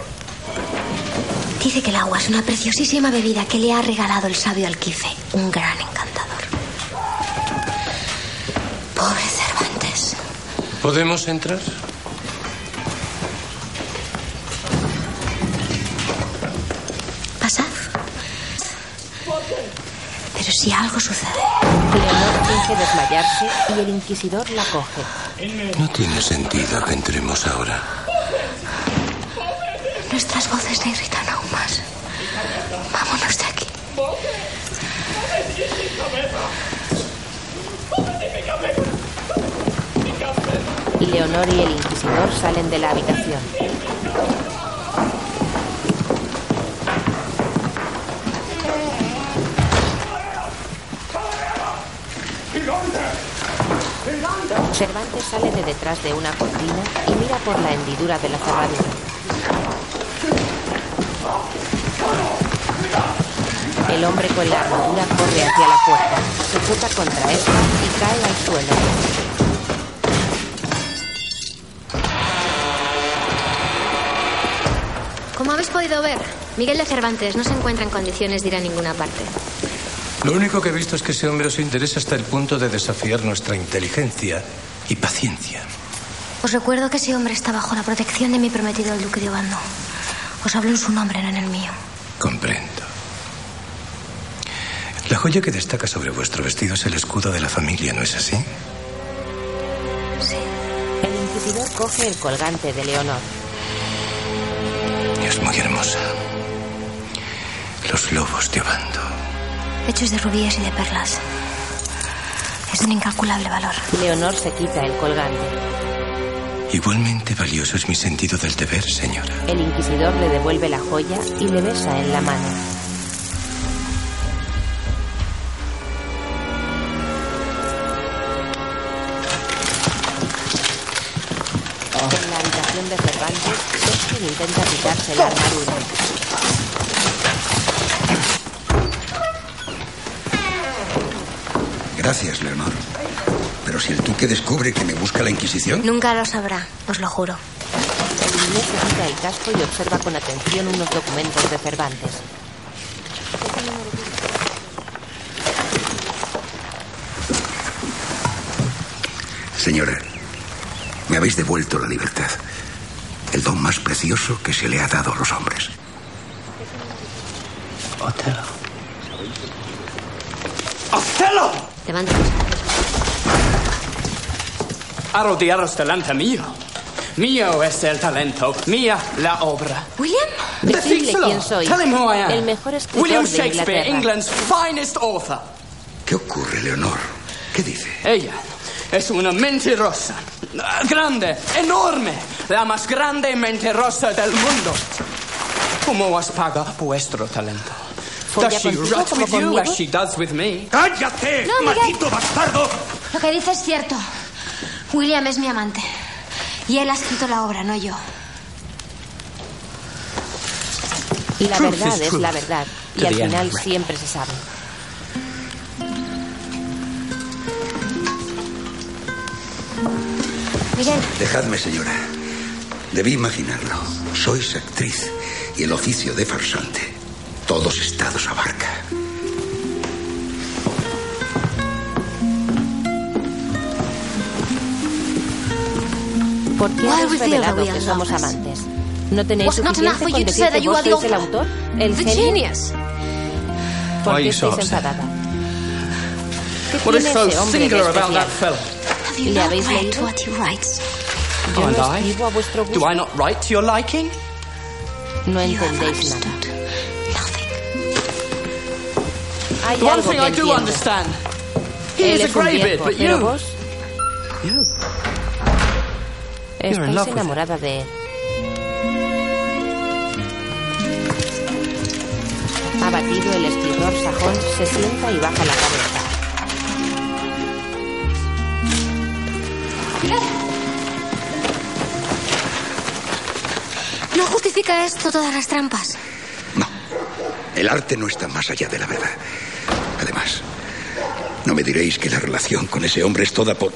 Dice que el agua es una preciosísima bebida que le ha regalado el sabio Alquife, un gran ¿Podemos entrar? Pasad. Pero si algo sucede. Leonor finge desmayarse y el inquisidor la coge. No tiene sentido que entremos ahora. Nuestras voces le irritan aún más. Vámonos de aquí. Leonor y el inquisidor salen de la habitación. Cervantes sale de detrás de una cortina y mira por la hendidura de la cerradura. El hombre con la armadura corre hacia la puerta, se choca contra esta y cae al suelo. Podido ver, Miguel de Cervantes no se encuentra en condiciones de ir a ninguna parte. Lo único que he visto es que ese hombre os interesa hasta el punto de desafiar nuestra inteligencia y paciencia. Os recuerdo que ese hombre está bajo la protección de mi prometido, el duque de Obando. Os hablo en su nombre, no en el mío. Comprendo. La joya que destaca sobre vuestro vestido es el escudo de la familia, ¿no es así? Sí. El inquisidor coge el colgante de Leonor. Es muy hermosa. Los lobos de Obando. Hechos de rubíes y de perlas. Es de un incalculable valor. Leonor se quita el colgante. Igualmente valioso es mi sentido del deber, señora. El inquisidor le devuelve la joya y le besa en la mano. Intenta quitarse la armadura. Gracias, Leonor. Pero si el duque descubre que me busca la Inquisición, Nunca lo sabrá, os lo juro. El inglés se quita el casco y observa con atención unos documentos de Cervantes. Señora, me habéis devuelto la libertad. El don más precioso que se le ha dado a los hombres. Otelo. ¡Otelo! Levanta. Arrodillaros delante mío. Mío es el talento, mía la obra. ¿William? Decidle quién soy. Tell him who I am. El mejor escritor William de Shakespeare, Inglaterra. England's finest author. ¿Qué ocurre, Leonor? ¿Qué dice? Ella es una mentirosa. Grande, enorme. La más grande mentirosa del mundo. ¿Cómo os paga vuestro talento? ¿Folla Does she rot como with you conmigo? as she does with me? ¡Cállate, No, maldito bastardo! Lo que dice es cierto. William es mi amante. Y él ha escrito la obra, no yo. Y la Truth verdad es la verdad. Y al final siempre se sabe. Miguel, Dejadme, señora. Debí imaginarlo. Sois actriz y el oficio de farsante. Todos estados abarca. ¿Por qué Why habéis that revelado que somos amantes? ¿No tenéis enough suficiente con decir que vos sois el autor? ¿El genio? genius. ¿Por qué estáis enfadada? ¿Qué tiene ese hombre about especial? ¿Le habéis leído? Yo no escribo a vuestro gusto. Do I not write to your liking? No You have entendéis nada. understood nothing. Hay The one algo thing que I do entiendo. understand. He Él is a es un viejo, but pero you. vos You. love with enamorada de él. Abatido, el escritor sajón se sienta y baja la cabeza. ¿No justifica esto todas las trampas? El arte no está más allá de la verdad. Además, no me diréis que la relación con ese hombre es toda por.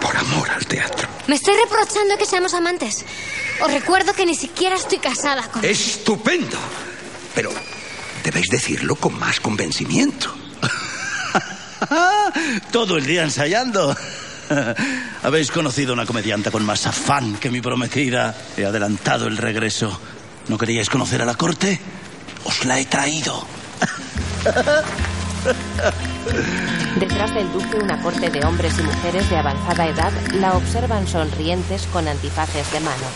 por amor al teatro. Me estoy reprochando que seamos amantes. Os recuerdo que ni siquiera estoy casada con él. ¡Estupendo! Pero debéis decirlo con más convencimiento. (laughs) Todo el día ensayando. (laughs) Habéis conocido una comedianta con más afán que mi prometida. He adelantado el regreso. ¿No queríais conocer a la corte? Os la he traído. (laughs) Detrás del duque, una corte de hombres y mujeres de avanzada edad la observan sonrientes con antifaces de mano.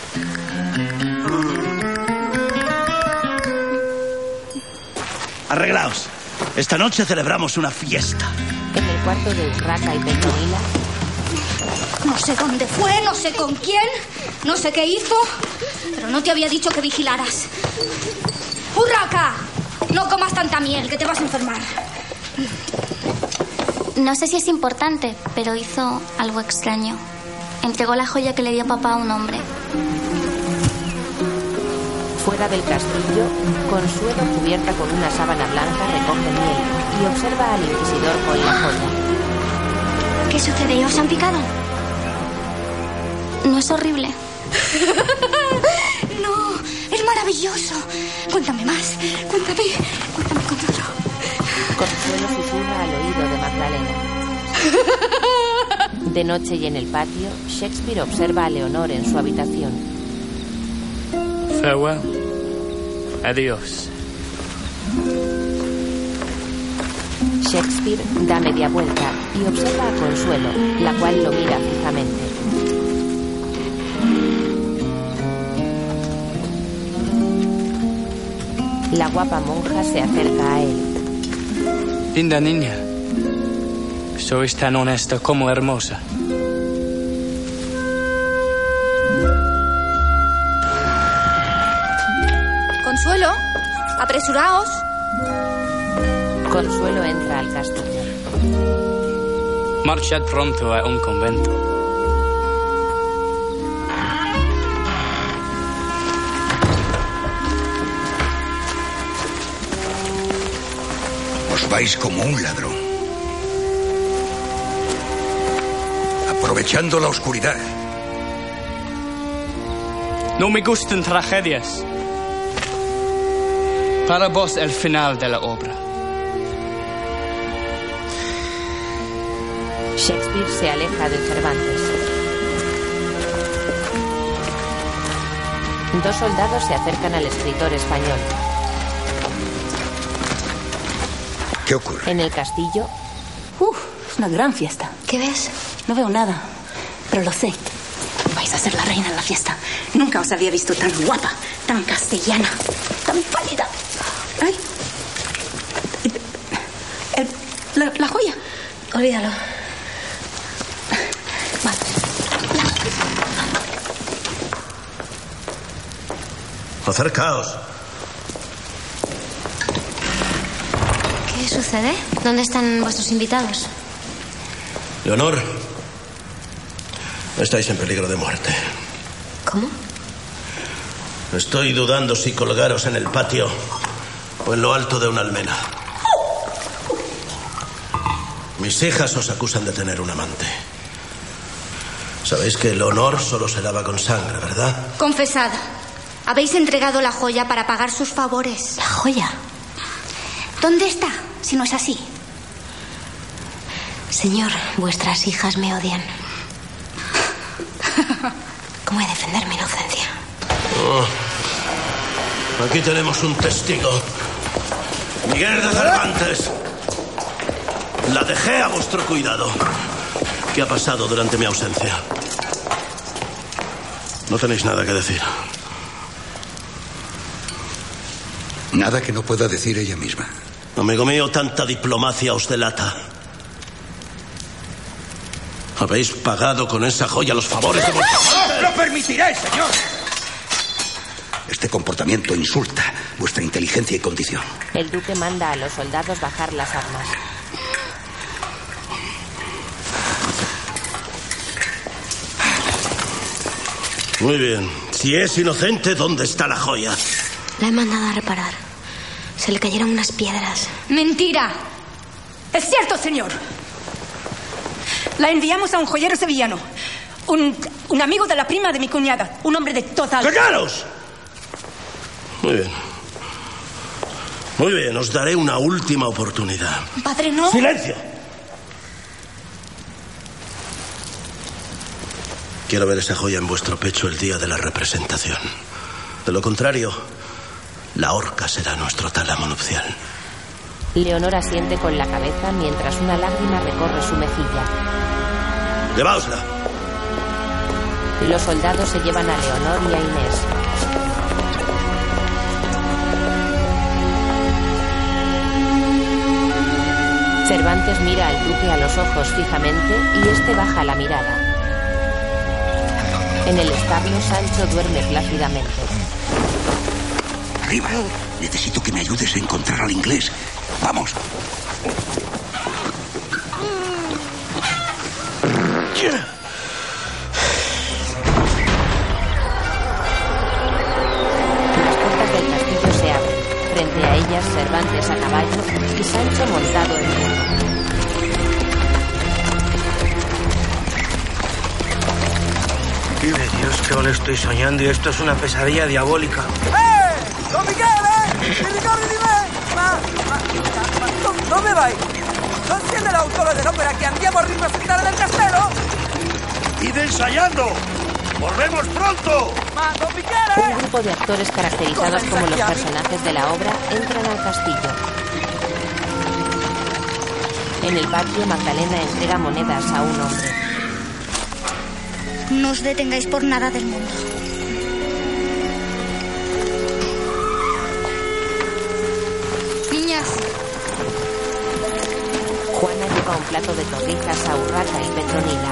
Arreglaos. Esta noche celebramos una fiesta. En el cuarto de Urraca y Petronila, No sé dónde fue, no sé con quién, no sé qué hizo, pero no te había dicho que vigilaras. ¡Urraca! No comas tanta miel, que te vas a enfermar. No sé si es importante, pero hizo algo extraño. Entregó la joya que le dio papá a un hombre. fuera del castillo, Consuelo, cubierta con una sábana blanca, recoge miel y observa al inquisidor con la joya. ¿Qué sucede? ¿Os han picado? No es horrible. (laughs) No, es maravilloso. Cuéntame más, cuéntame, cuéntame, cuéntame. Consuelo susurra al oído de Magdalena. De noche y en el patio, Shakespeare observa a Leonor en su habitación. Farewell. Adiós. Shakespeare da media vuelta y observa a Consuelo, la cual lo mira fijamente. La guapa monja se acerca a él. Linda niña. Sois tan honesta como hermosa. Consuelo, apresuraos. Consuelo entra al castillo. Marchad pronto a un convento. Os vais como un ladrón. Aprovechando la oscuridad. No me gustan tragedias. Para vos el final de la obra. Shakespeare se aleja del Cervantes. Dos soldados se acercan al escritor español. ¿Qué ocurre? En el castillo, Uf, es una gran fiesta. ¿Qué ves? No veo nada, pero lo sé. Vais a ser la reina en la fiesta. Nunca os había visto tan guapa, tan castellana, tan pálida. Ay. El- la, la joya. Olvídalo. Acercaos. ¿Dónde están vuestros invitados? Leonor, estáis en peligro de muerte. ¿Cómo? Estoy dudando si colgaros en el patio o en lo alto de una almena. Mis hijas os acusan de tener un amante. Sabéis que el honor solo se lava con sangre, ¿verdad? Confesad. Habéis entregado la joya para pagar sus favores. ¿La joya? ¿Dónde está? Si no es así. Señor, vuestras hijas me odian. ¿Cómo he de defender mi inocencia? Oh. Aquí tenemos un testigo. Miguel de Cervantes. La dejé a vuestro cuidado. ¿Qué ha pasado durante mi ausencia? No tenéis nada que decir. Nada que no pueda decir ella misma. Amigo mío, tanta diplomacia os delata. Habéis pagado con esa joya los favores de vuestro ¡No lo permitiré, señor! Este comportamiento insulta vuestra inteligencia y condición. el duque manda a los soldados bajar las armas. Muy bien. Si es inocente, ¿dónde está la joya? La he mandado a reparar. Se le cayeron unas piedras. ¡Mentira! Es cierto, señor. La enviamos a un joyero sevillano. Un, un amigo de la prima de mi cuñada. Un hombre de total. ¡Callaros! Muy bien. Muy bien, os daré una última oportunidad. Padre, no. ¡Silencio! Quiero ver esa joya en vuestro pecho el día de la representación. De lo contrario, la horca será nuestro tálamo nupcial. Leonor asiente con la cabeza mientras una lágrima recorre su mejilla. Lleváosla. Los soldados se llevan a Leonor y a Inés. Cervantes mira al duque a los ojos fijamente y este baja la mirada. En el establo, Sancho duerme plácidamente. Arriba. Necesito que me ayudes a encontrar al inglés. Vamos. Las puertas del castillo se abren. Frente a ellas, Cervantes a caballo y Sancho montado en. Vive Dios, que aún estoy soñando y esto es una pesadilla diabólica. ¡Eh! ¡Don Michele! Mi ricordi di me! Ma, ma, ma do- dove vai? Non siete l'autore dell'opera che andiamo a ripresentare nel castello? ¡Id ensayando! ¡Volvemos pronto! Un grupo de actores caracterizados como los personajes de la obra entran al castillo. En el patio, Magdalena entrega monedas a un hombre. No os detengáis por nada del mundo. Plato de torrijas a Urraca y Petronila.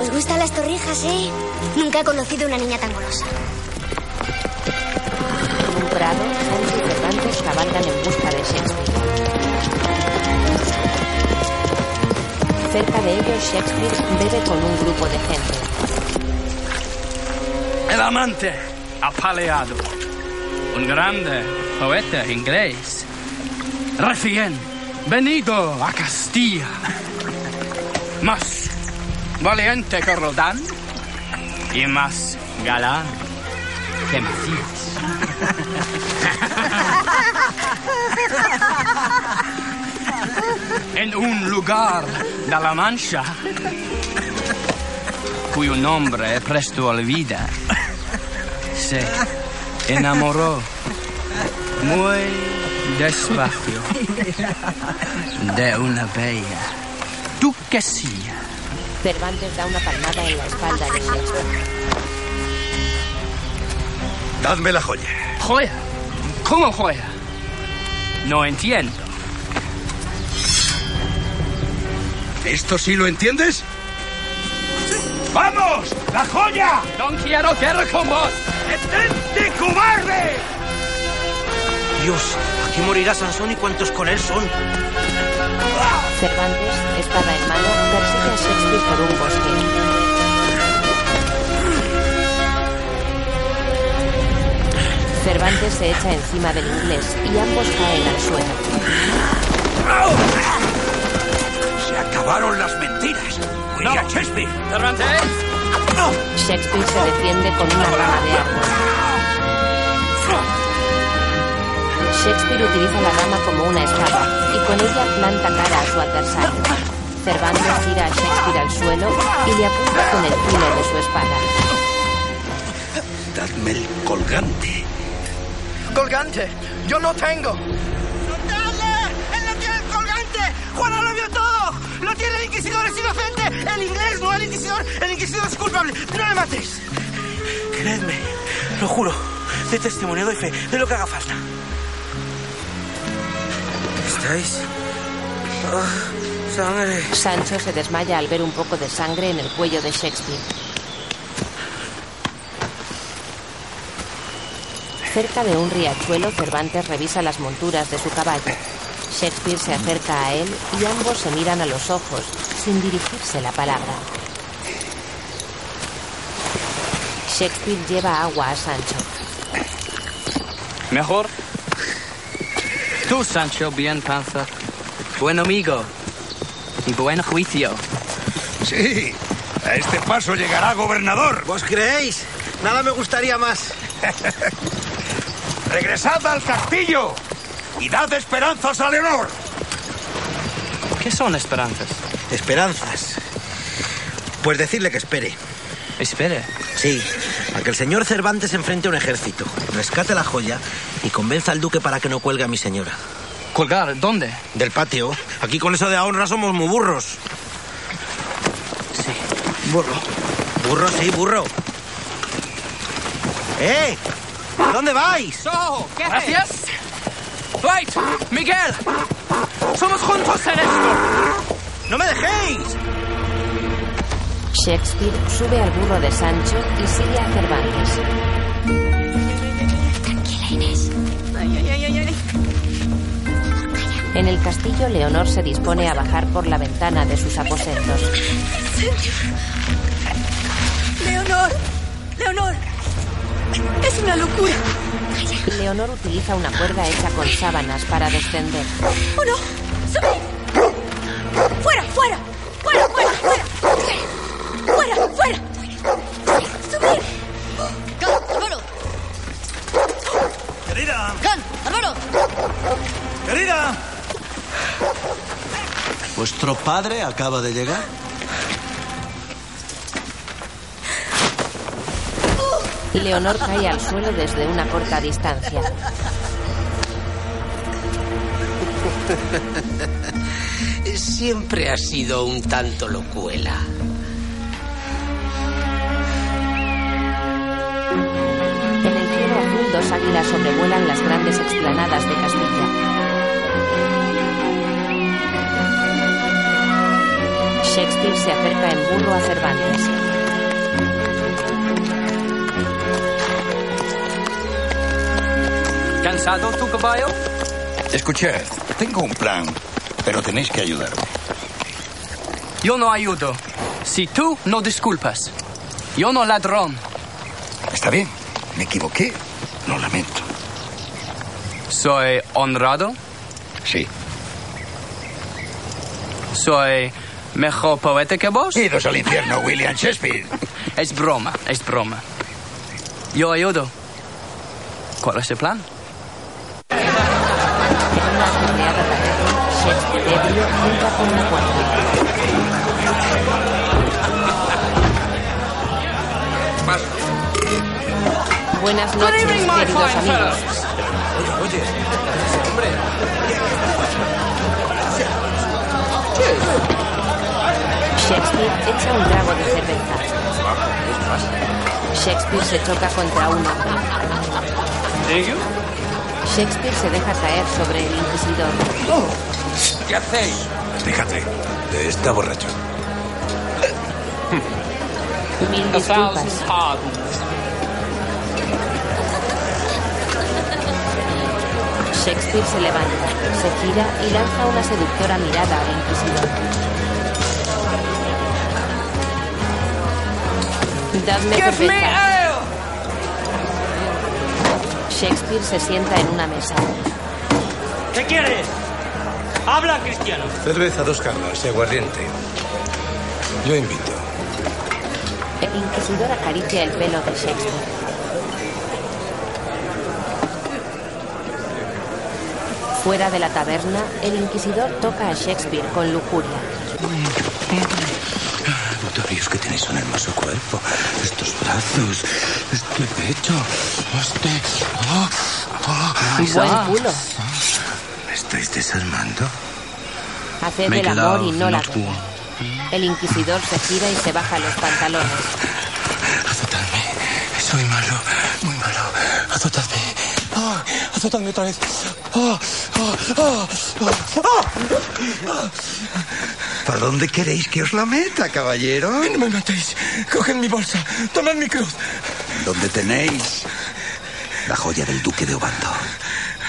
¿Os gustan las torrijas, eh? Nunca he conocido una niña tan golosa. En un prado, Sancho y Cervantes cabalgan en busca de Shakespeare. Cerca de ellos, Shakespeare bebe con un grupo de gente. El amante apaleado. Un grande poeta inglés. Recién Venido a Castilla, más valiente que Rodán y más galán que Macías. en un lugar de la Mancha cuyo nombre presto olvida, se enamoró muy despacio de una bella duquesilla. Cervantes da una palmada en la espalda de Shakespeare. Dadme la joya. ¿Joya? ¿Cómo joya? No entiendo. ¿Esto sí lo entiendes? ¡Vamos! ¡La joya! No quiero guerra con vos. ¡Detente, cobarde! Dios, aquí morirá Sansón y cuantos con él son. Cervantes, espada en mano, persigue a Shakespeare por un bosque. Cervantes se echa encima del inglés y ambos caen al suelo. Se acabaron las mentiras. William Shakespeare. Cervantes. Shakespeare se defiende con una rama de árbol. Shakespeare utiliza la rama como una espada y con ella planta cara a su adversario. Cervantes tira a Shakespeare al suelo y le apunta con el filo de su espada. Dadme el colgante. Colgante. Yo no tengo. ¡Él no tiene el colgante! ¡Juana lo vio todo! ¡Lo tiene el inquisidor! ¡Es inocente! ¡El inglés no el inquisidor! ¡El inquisidor es culpable! ¡No le mates! Creedme, lo juro. De testimonio doy fe de lo que haga falta. ¿Estáis? Ah, sangre. Sancho se desmaya al ver un poco de sangre en el cuello de Shakespeare. Cerca de un riachuelo, Cervantes revisa las monturas de su caballo. Shakespeare se acerca a él y ambos se miran a los ojos, sin dirigirse la palabra. Shakespeare lleva agua a Sancho. Mejor. Tú, Sancho, bien panza. Buen amigo. Y buen juicio. Sí, a este paso llegará gobernador. ¿Vos creéis? Nada me gustaría más. (laughs) Regresad al castillo y dad esperanzas a Leonor. ¿Qué son esperanzas? Esperanzas. Pues decirle que espere. Espere. Sí, a que el señor Cervantes enfrente a un ejército, rescate la joya y convenza al duque para que no cuelgue a mi señora. ¿Colgar? ¿Dónde? Del patio. Aquí con eso de honra somos muy burros. Sí, burro. Burro, sí, burro. ¡Eh! ¿Dónde vais? Soho, Gracias. Wait, Miguel. Somos juntos en esto. ¡No me dejéis! Shakespeare sube al burro de Sancho y sigue a Cervantes. Tranquila, Inés. En el castillo, Leonor se dispone a bajar por la ventana de sus aposentos. Leonor, Leonor, es una locura. Leonor utiliza una cuerda hecha con sábanas para descender. ¡Oh, no! Padre acaba de llegar? Leonor cae al suelo desde una corta distancia. Siempre ha sido un tanto locuela. En el cielo azul, dos águilas sobrevuelan las grandes explanadas de Castilla. Shakespeare se acerca en burro a Cervantes. ¿Cansado tu caballo? Escuchad, tengo un plan, pero tenéis que ayudarme. Yo no ayudo. Si tú no disculpas. Yo no ladrón. Está bien, me equivoqué, lo lamento. Soy honrado. Sí. Soy mejor poeta que vos. Idos al infierno, William Shakespeare. Es broma, es broma. Yo ayudo. ¿Cuál es el plan? Buenas Good noches, evening, my queridos fine amigos. Oye, ese hombre. Shakespeare echa un trago de cerveza. Shakespeare se choca contra un hombre. Shakespeare se deja caer sobre el inquisidor. ¿Qué hacéis? Déjate. Está borracho. Mil A disculpas. Shakespeare se levanta, se gira y lanza una seductora mirada al inquisidor. Dadme Give me ale! Shakespeare se sienta en una mesa. ¿Qué quieres? Habla, cristiano. Cerveza, dos carros y aguardiente. Yo invito. El inquisidor acaricia el pelo de Shakespeare. Fuera de la taberna, el inquisidor toca a Shakespeare con lujuria. Un hermoso cuerpo. Estos brazos, este pecho, este. ¡Oh! ¡Oh! Buen culo. ¿Me estáis desarmando? Haced el amor y no la guerra. El inquisidor se gira y se baja los pantalones. Azotadme. Soy malo, muy malo. Azotadme. Ah, azotadme otra vez. Ah, ah, ah, ah, ah. ¿Para dónde queréis que os la meta, caballero? No me matéis. Coged mi bolsa. Tomad mi cruz. ¿Dónde tenéis la joya del duque de Obando?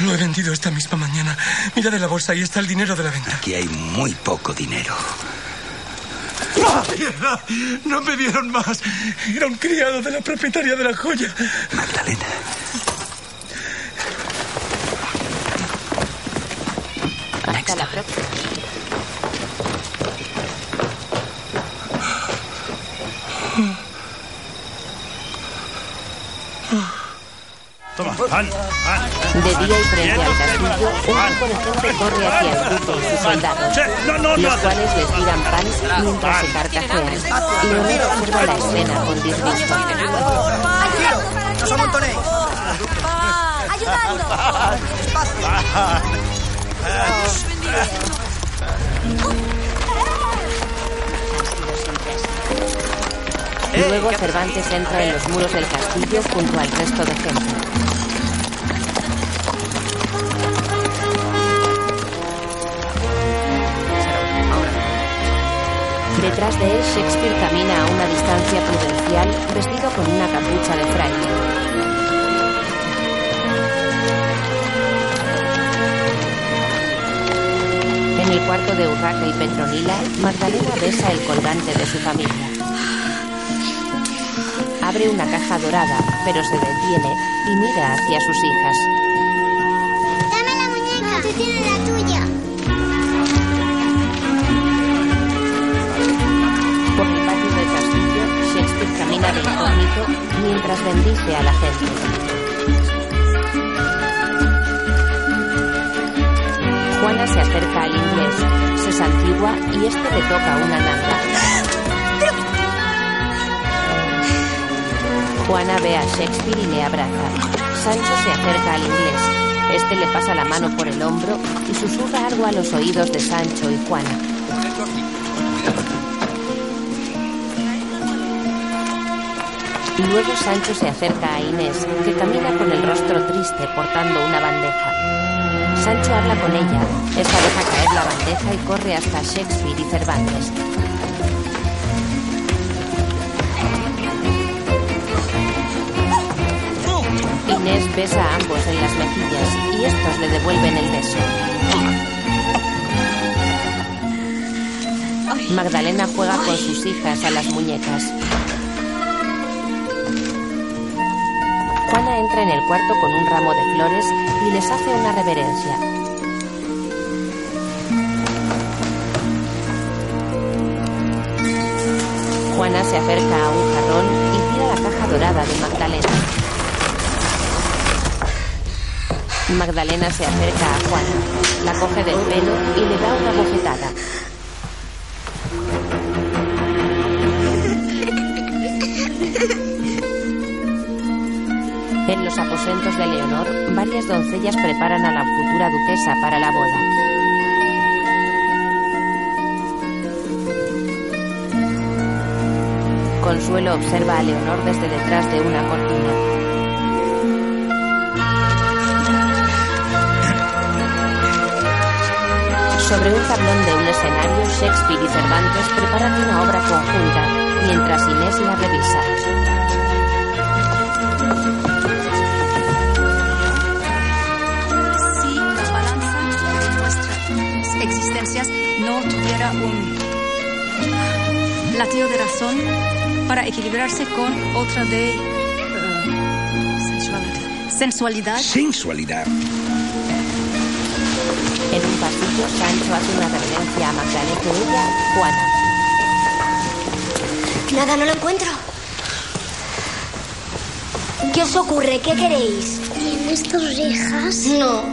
Lo he vendido esta misma mañana. Mira de la bolsa, ahí está el dinero de la venta. Aquí hay muy poco dinero. ¡Ah, mierda! No me dieron más. Era un criado de la propietaria de la joya. Magdalena. Hasta la próxima. De día y frente al castillo, un grupo de gente corre hacia el duque y sus soldados, Che, no, no, no. los cuales les tiran pan mientras se carcajean. Leonor observa la escena con disgusto. ¡No os amontonéis! ¡Ayudando! Luego Cervantes entra en los muros del castillo junto al resto de gente. Detrás de él, Shakespeare camina a una distancia prudencial, vestido con una capucha de fraile. En el cuarto de Urraca y Petronila, Magdalena besa el colgante de su familia. Abre una caja dorada, pero se detiene y mira hacia sus hijas. Mientras bendice a la gente. Juana se acerca al inglés, se santigua y este le toca una nalga. Juana ve a Shakespeare y le abraza. Sancho se acerca al inglés. Este le pasa la mano por el hombro y susurra algo a los oídos de Sancho y Juana. Luego Sancho se acerca a Inés, que camina con el rostro triste portando una bandeja. Sancho habla con ella. Esta deja caer la bandeja y corre hasta Shakespeare y Cervantes. Inés besa a ambos en las mejillas y estos le devuelven el beso. Magdalena juega con sus hijas a las muñecas. Entra en el cuarto con un ramo de flores y les hace una reverencia. Juana se acerca a un jarrón y tira la caja dorada de Magdalena. Magdalena se acerca a Juana, la coge del pelo y le da una bofetada. Aposentos de Leonor, varias doncellas preparan a la futura duquesa para la boda. Consuelo observa a Leonor desde detrás de una cortina. Sobre un tablón de un escenario, Shakespeare y Cervantes preparan una obra conjunta, mientras Inés la revisa. No tuviera un latido de razón para equilibrarse con otra de eh, sensualidad. sensualidad. Sensualidad. En un pasillo, Sancho hace una reverencia a Magdalena que ella, Juana. Nada, no lo encuentro. ¿Qué os ocurre? ¿Qué queréis? ¿Tienes torrijas? No.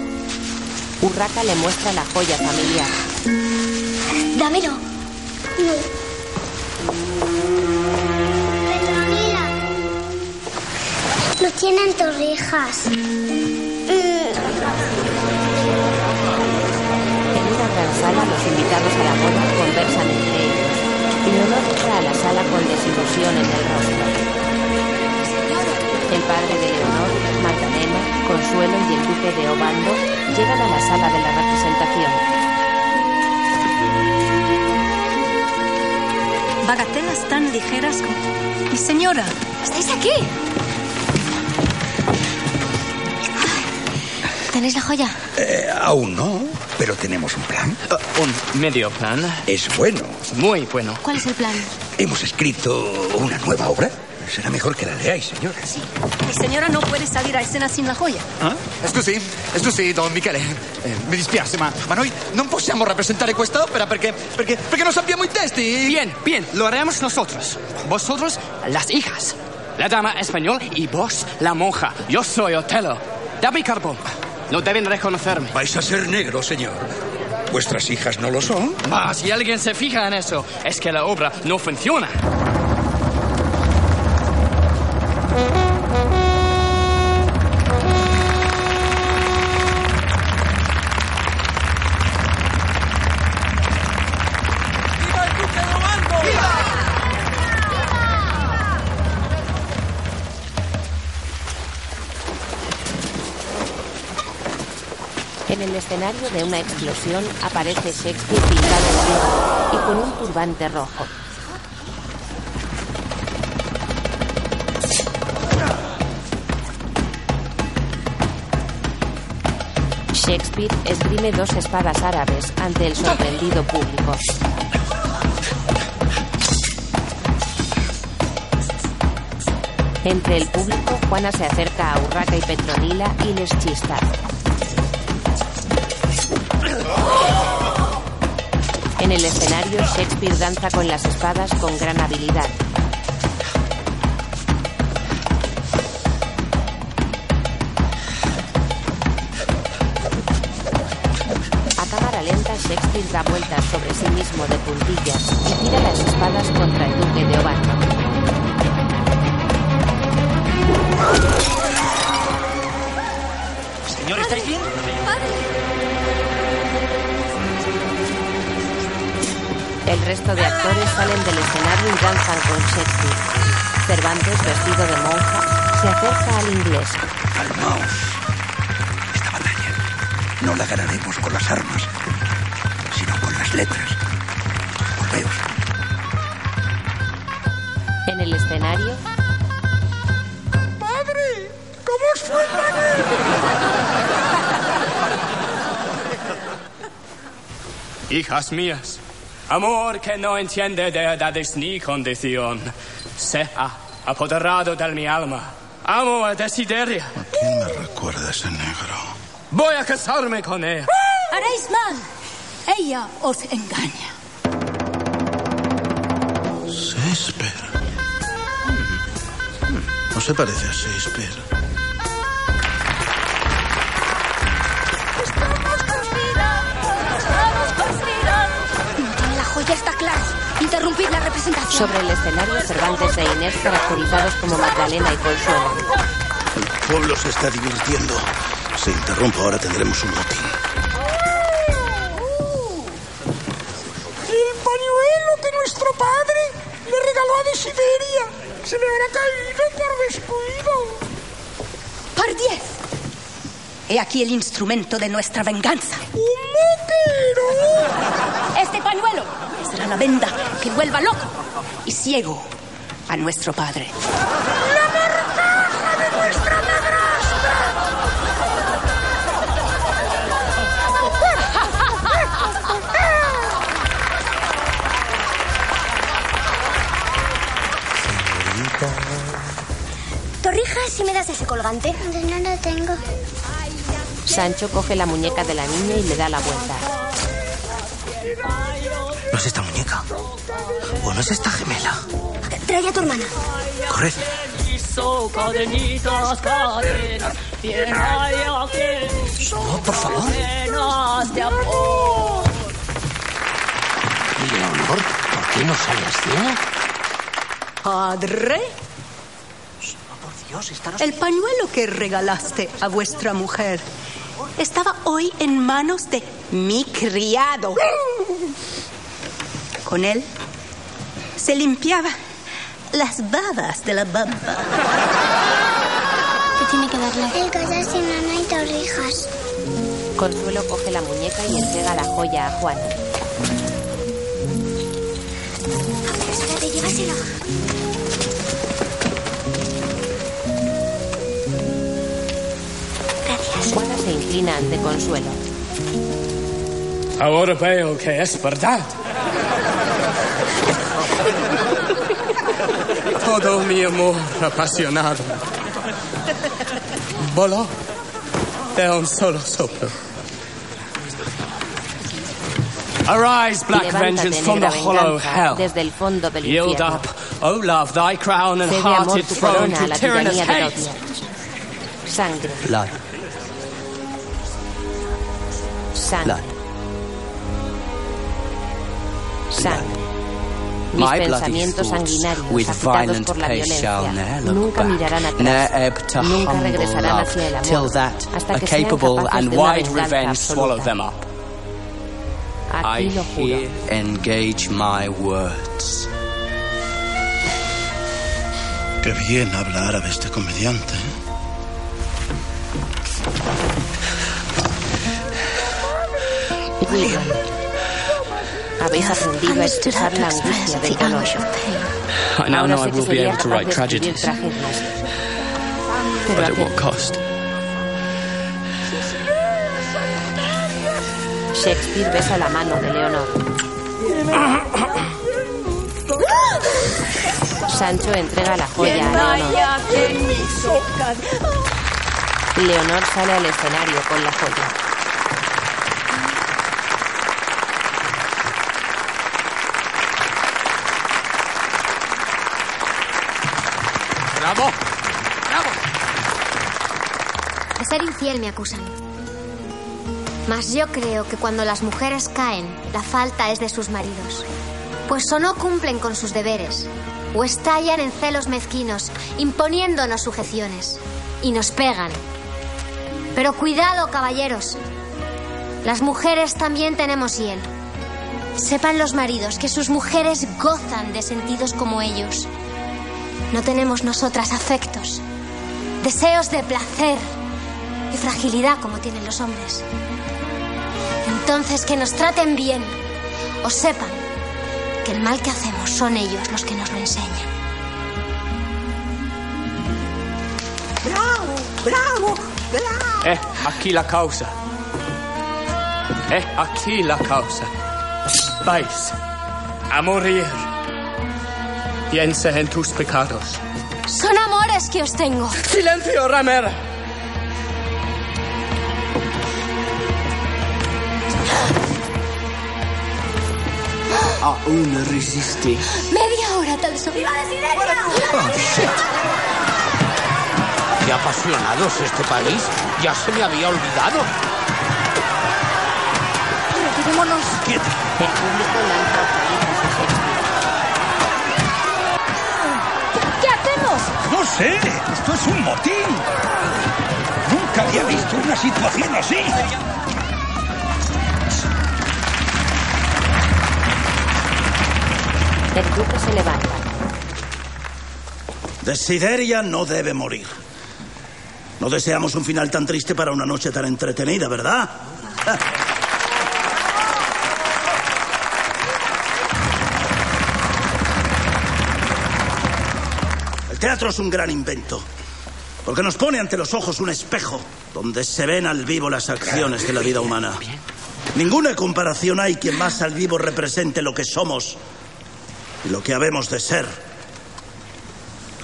Urraca le muestra la joya familiar. Dámelo. No. Petronila. No tienen torrijas. En una gran sala, los invitados a la boda conversan entre ellos. Leonor entra a la sala con desilusión en el rostro. El padre de Leonor, Magdalena, Consuelo y el duque de Obando llegan a la sala de la representación. Bagatelas tan ligeras como... Mi señora. ¿Estáis aquí? ¿Tenéis la joya? Eh, aún no, pero tenemos un plan. un medio plan. Es bueno. Muy bueno. ¿Cuál es el plan? Hemos escrito una nueva obra. Será mejor que la leáis, señora. Sí. Mi señora no puede salir a escena sin la joya. Scusi, scusi, don Michele. Eh, mi dispiace, ma, ma noi non possiamo rappresentare questa opera perché, perché, perché non sappiamo i testi. Bien, bien, lo haremos nosotros. Vosotros, las hijas. La dama español y vos, la monja. Yo soy Otelo. Dame carbón. No deben reconocerme. Vais a ser negro, señor. ¿Vuestras hijas no lo son? Ah, si alguien se fija en eso, es que la obra no funciona. Escenario de una explosión aparece Shakespeare pintado negro y con un turbante rojo. Shakespeare esgrime dos espadas árabes ante el sorprendido público. Entre el público, Juana se acerca a Urraca y Petronila y les chista. En el escenario, Shakespeare danza con las espadas con gran habilidad. A cámara lenta, Shakespeare da vueltas sobre sí mismo de puntillas y tira las espadas contra el duque de Obando. Resto de actores salen del escenario y danzan con Shakespeare. Cervantes, vestido de monja, se acerca al inglés. Calmaos. Esta batalla no la ganaremos con las armas, sino con las letras. Volveos. En el escenario, ¡Padre! ¿Cómo os fue, Hijas mías, amor que no entiende de edades ni condición, se ha apoderado de mi alma. Amo a Desideria. ¿Quién me recuerda ese negro? Voy a casarme con ella. Haréis mal. Ella os engaña. Shakespeare. No se parece a Shakespeare. Interrumpir la representación. Sobre el escenario, Cervantes e Inés, caracterizados como Magdalena y Consuelo. El pueblo se está divirtiendo. Se interrumpe, ahora tendremos un motín. El pañuelo que nuestro padre le regaló a Desideria se le habrá caído por descuido. Por diez. He aquí el instrumento de nuestra venganza. ¡Un moquero! Este pañuelo la venda que vuelva loco y ciego a nuestro padre. ¡La mortaja de nuestra ¿Torrijas si me das ese colgante? No lo tengo. Sancho coge la muñeca de la niña y le da la vuelta. No es esta gemela? Trae a tu hermana. Corred. No, por favor. Leonor, ¿por qué no sale así? Padre, Por Dios, el pañuelo que regalaste a vuestra mujer estaba hoy en manos de mi criado. (laughs) Con él se limpiaba las babas de la baba. ¿Qué tiene que darle? El collar si no, no hay torrijas. Consuelo coge la muñeca y entrega la joya a Juan. Espérate, llévaselo. Juana se inclina ante Consuelo. Ahora veo que es verdad. (laughs) Todo mi amor apasionado voló de un solo soplo. Arise, black Levántate, vengeance, from the hollow hell. desde el fondo del Yield infierno. up, O love, thy crown and Cede hearted throne corona a to la tyrannous tiranía del hate. odio. Sangre, Blood. sangre, sangre. Mis My bloody pensamientos thoughts, sanguinarios, with agitados violent por la pace, shall violencia, ne'er look nunca back, mirarán ne'er atrás, ebb to nunca humble regresarán love, hacia el amor, till that hasta a que sean capable capaces and de una wide venganza revenge absoluta. swallow them up. I Aquí lo juro. here engage my words. Qué bien habla árabe este comediante. ¿eh? Habéis aprendido a expresar la angustia del dolor. I now Ahora know I will be able to write tragedies, tragedias. but Pero at ¿a qué? what cost? Shakespeare besa la mano de Leonor. Sancho entrega la joya a Leonor. Leonor sale al escenario con la joya. ¡Bravo! De ser me acusan. Mas yo creo que cuando las mujeres caen, la falta es de sus maridos. Pues o no cumplen con sus deberes, o estallan en celos mezquinos, imponiéndonos sujeciones. Y nos pegan. Pero cuidado, caballeros. Las mujeres también tenemos hiel. Sepan los maridos que sus mujeres gozan de sentidos como ellos. No tenemos nosotras afectos, deseos de placer fragilidad como tienen los hombres. Entonces que nos traten bien o sepan que el mal que hacemos son ellos los que nos lo enseñan. ¡Bravo! ¡Bravo! ¡Bravo! Eh, aquí la causa. Eh, aquí la causa. Vais a morir. Piensa en tus pecados. Son amores que os tengo. ¡Silencio, ramera! Una resiste. Media hora tan solo. ¡Viva Desiderio! ¡Oh, shit! ¡Qué apasionados este país! ¡Ya se me había olvidado! ¡Retirémonos! ¡Quieta! ¿Qué hacemos? ¡No sé! ¡Esto es un motín! ¡Nunca había visto una situación así! El duque se levanta. Desideria no debe morir. No deseamos un final tan triste para una noche tan entretenida, ¿verdad? (laughs) El teatro es un gran invento, porque nos pone ante los ojos un espejo donde se ven al vivo las acciones de la vida humana. Ninguna comparación hay que más al vivo represente lo que somos y lo que habemos de ser.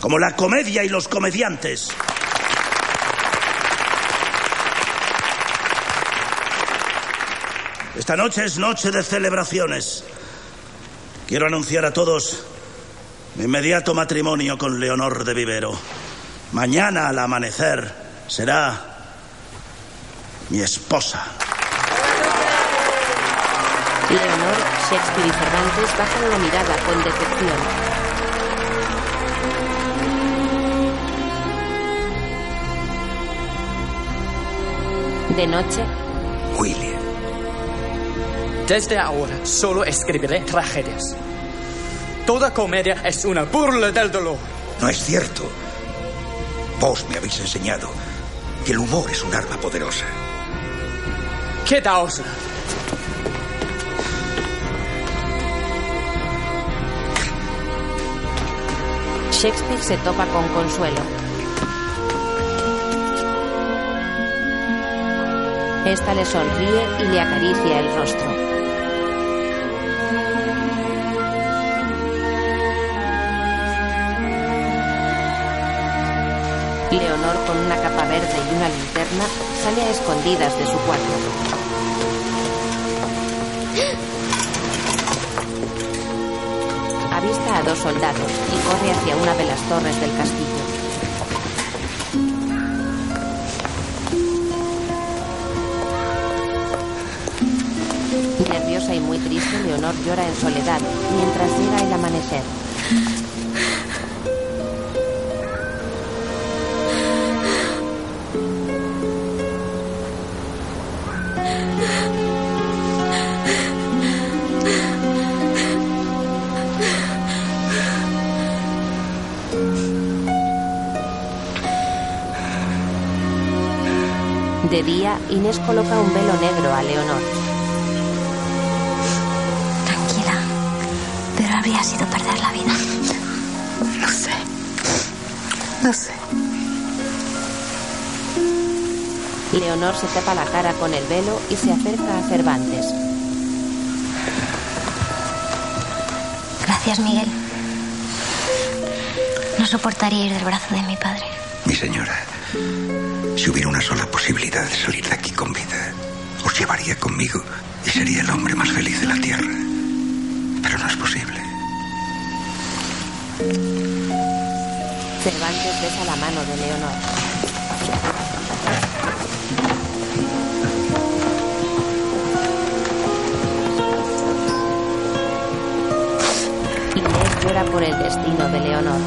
Como la comedia y los comediantes. Esta noche es noche de celebraciones. Quiero anunciar a todos mi inmediato matrimonio con Leonor de Vivero. Mañana al amanecer será mi esposa. Leonor, Shakespeare y Cervantes bajan la mirada con decepción. De noche, William. Desde ahora solo escribiré tragedias. Toda comedia es una burla del dolor. No es cierto. Vos me habéis enseñado que el humor es un arma poderosa. Quedaos. Shakespeare se topa con Consuelo. Esta le sonríe y le acaricia el rostro. Leonor, con una capa verde y una linterna, sale a escondidas de su cuarto. Dos soldados y corre hacia una de las torres del castillo. Nerviosa y muy triste, Leonor llora en soledad mientras llega el amanecer. De día, Inés coloca un velo negro a Leonor. Tranquila. Pero habría sido perder la vida. Lo sé. Lo sé. Leonor se tapa la cara con el velo y se acerca a Cervantes. Gracias, Miguel. No soportaría ir del brazo de mi padre. Mi señora, sola posibilidad de salir de aquí con vida, os llevaría conmigo y sería el hombre más feliz de la tierra. Pero no es posible. Cervantes besa la mano de Leonor. Inés llora por el destino de Leonor.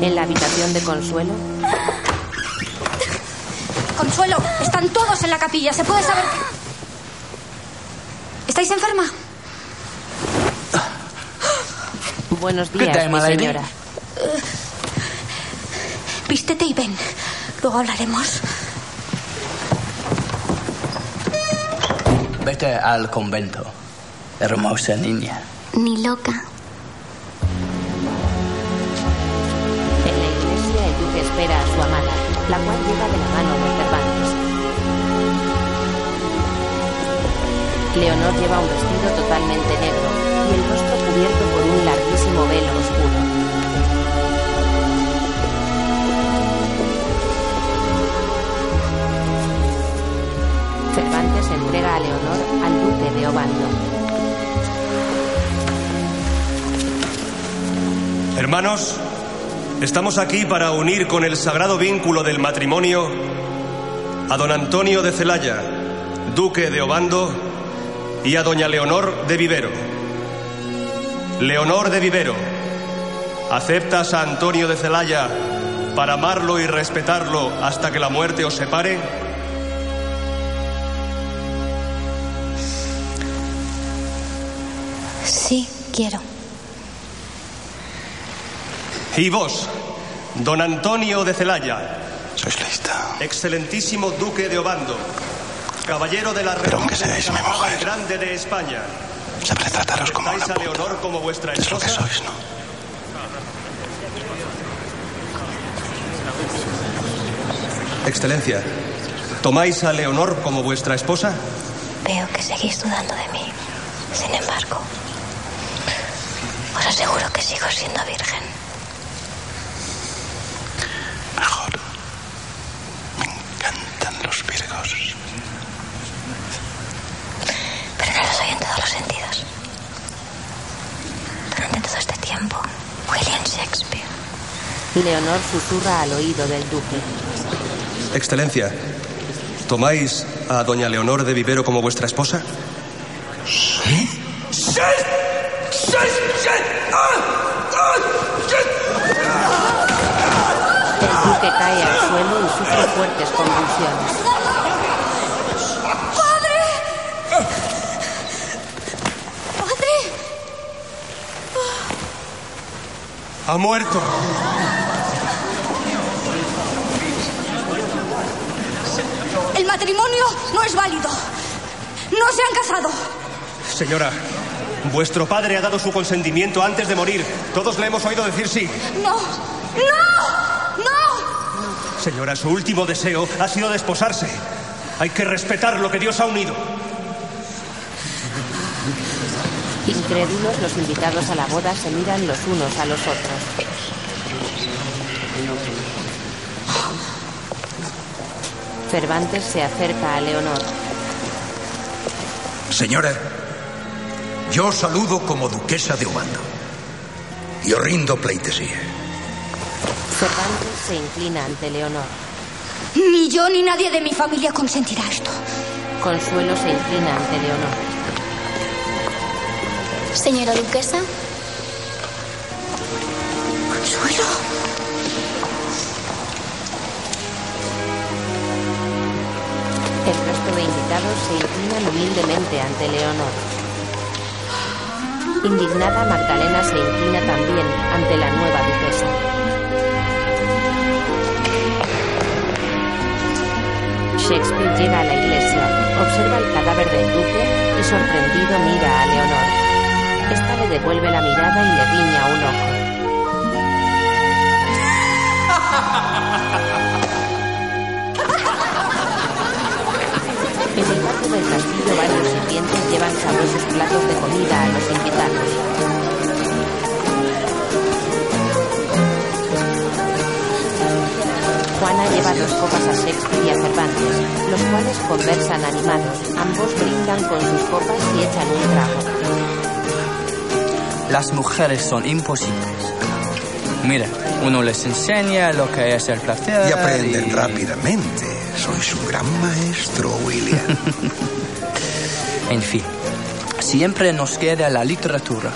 En la habitación de Consuelo, Consuelo, están todos en la capilla. ¿Se puede saber? ¿Estáis enferma? buenos ¿Qué días, tema, mi señora. Vístete y ven. Luego hablaremos. Vete al convento, hermosa niña. Ni loca. Estamos aquí para unir con el sagrado vínculo del matrimonio a don Antonio de Celaya, duque de Obando, y a doña Leonor de Vivero. Leonor de Vivero, ¿Aceptas a Antonio de Celaya para amarlo y respetarlo hasta que la muerte os separe? Sí, quiero. Y vos, don Antonio de Celaya, Sois lista. excelentísimo duque de Obando, caballero de la Pero aunque seáis mi mujer. grande de España. Sabré trataros como una ¿Aceptáis a Leonor como vuestra Es lo que esposa? sois, ¿no? Excelencia, ¿tomáis a Leonor como vuestra esposa? Veo que seguís dudando de mí. Sin embargo, os aseguro que sigo siendo virgen. Mejor. Me encantan los virgos. Pero no lo soy en todos los sentidos. Durante todo este tiempo, William Shakespeare. Leonor susurra al oído del duque. Excelencia, ¿tomáis a doña Leonor de Vivero como vuestra esposa? El duque cae al suelo y sufre fuertes convulsiones. ¡Padre! ¡Padre! Ha muerto. El matrimonio no es válido. No se han casado. Señora, vuestro padre ha dado su consentimiento antes de morir. Todos le hemos oído decir sí. No. ¡No! ¡No! Señora, su último deseo ha sido desposarse. Hay que respetar lo que Dios ha unido. Incrédulos, los invitados a la boda se miran los unos a los otros. Cervantes se acerca a Leonor. Señora, yo os saludo como duquesa de Obando. Y os rindo pleitesía. Cervantes se inclina ante Leonor. Ni yo ni nadie de mi familia consentirá esto. Consuelo se inclina ante Leonor. Señora duquesa, Consuelo. Invitados se inclinan humildemente ante Leonor. Indignada, Magdalena se inclina también ante la nueva duquesa. Shakespeare llega a la iglesia, observa el cadáver del duque y sorprendido mira a Leonor. Esta le devuelve la mirada y le guiña un ojo. (laughs) del castillo varios sirvientes llevan sabrosos platos de comida a los invitados. Juana lleva dos copas a Shakespeare y a Cervantes, los cuales conversan animados. Ambos brindan con sus copas y echan un trago. Las mujeres son imposibles. Mira, uno les enseña lo que es el placer. Y aprenden rápidamente. Sois un gran maestro, William. (laughs) En fin, siempre nos queda la literatura.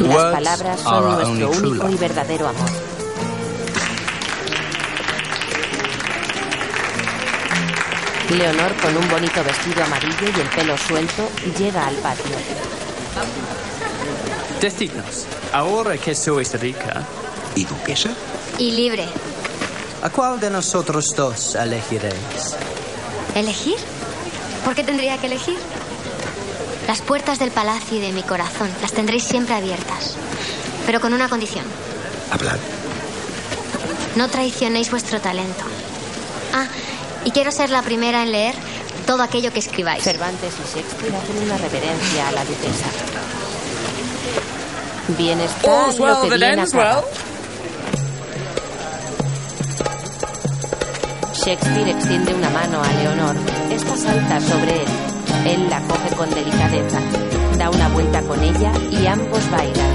Las Words palabras son nuestro único y verdadero amor. Leonor, con un bonito vestido amarillo y el pelo suelto, llega al patio. Decidnos, ahora que sois rica, ¿Y duquesa? y libre. ¿a cuál de nosotros dos elegiréis? ¿Elegir? ¿Por qué tendría que elegir? Las puertas del palacio y de mi corazón las tendréis siempre abiertas. Pero con una condición. Hablad. No traicionéis vuestro talento. Ah, y quiero ser la primera en leer todo aquello que escribáis. Cervantes y Shakespeare hacen una reverencia a la duquesa. Bienestar All's lo well que bien acaba. Shakespeare extiende una mano a Leonor. Esta salta sobre él. Él la coge con delicadeza. Da una vuelta con ella y ambos bailan.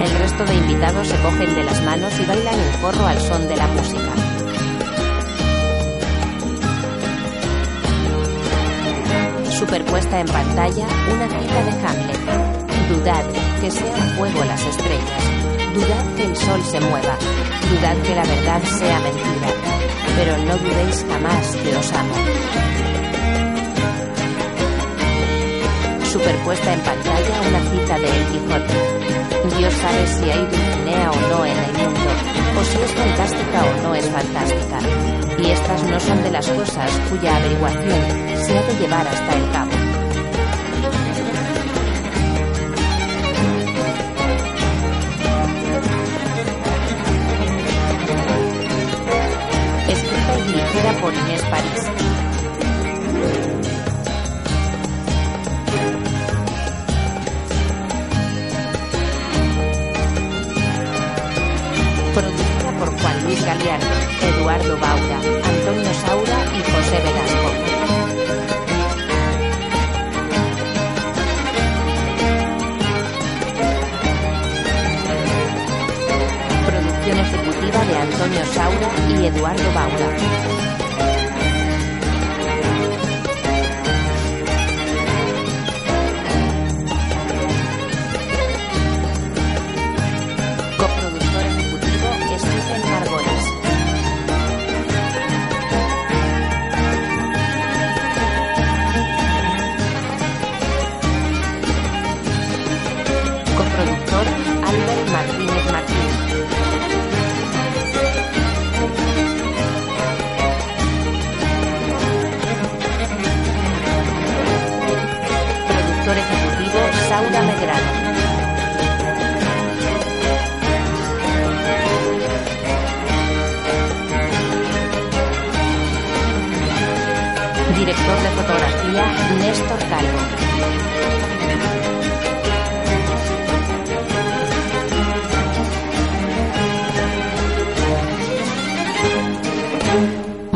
El resto de invitados se cogen de las manos y bailan en corro al son de la música. Superpuesta en pantalla, una cita de Hamlet. Dudad que sean fuego las estrellas. Dudad que el sol se mueva. Dudad que la verdad sea mentira. Pero no dudéis jamás que os amo. Superpuesta en pantalla una cita de El Quijote. Dios sabe si hay Dulcinea o no en el mundo, o si es fantástica o no es fantástica. Y estas no son de las cosas cuya averiguación se ha de llevar hasta el cabo. Producida por Juan Luis Galiardo, Eduardo Baura, Antonio Saura y José Velasco. Producción ejecutiva de Antonio Saura y Eduardo Baura. Fotografía Néstor Calvo.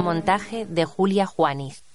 Montaje de Julia Juaniz.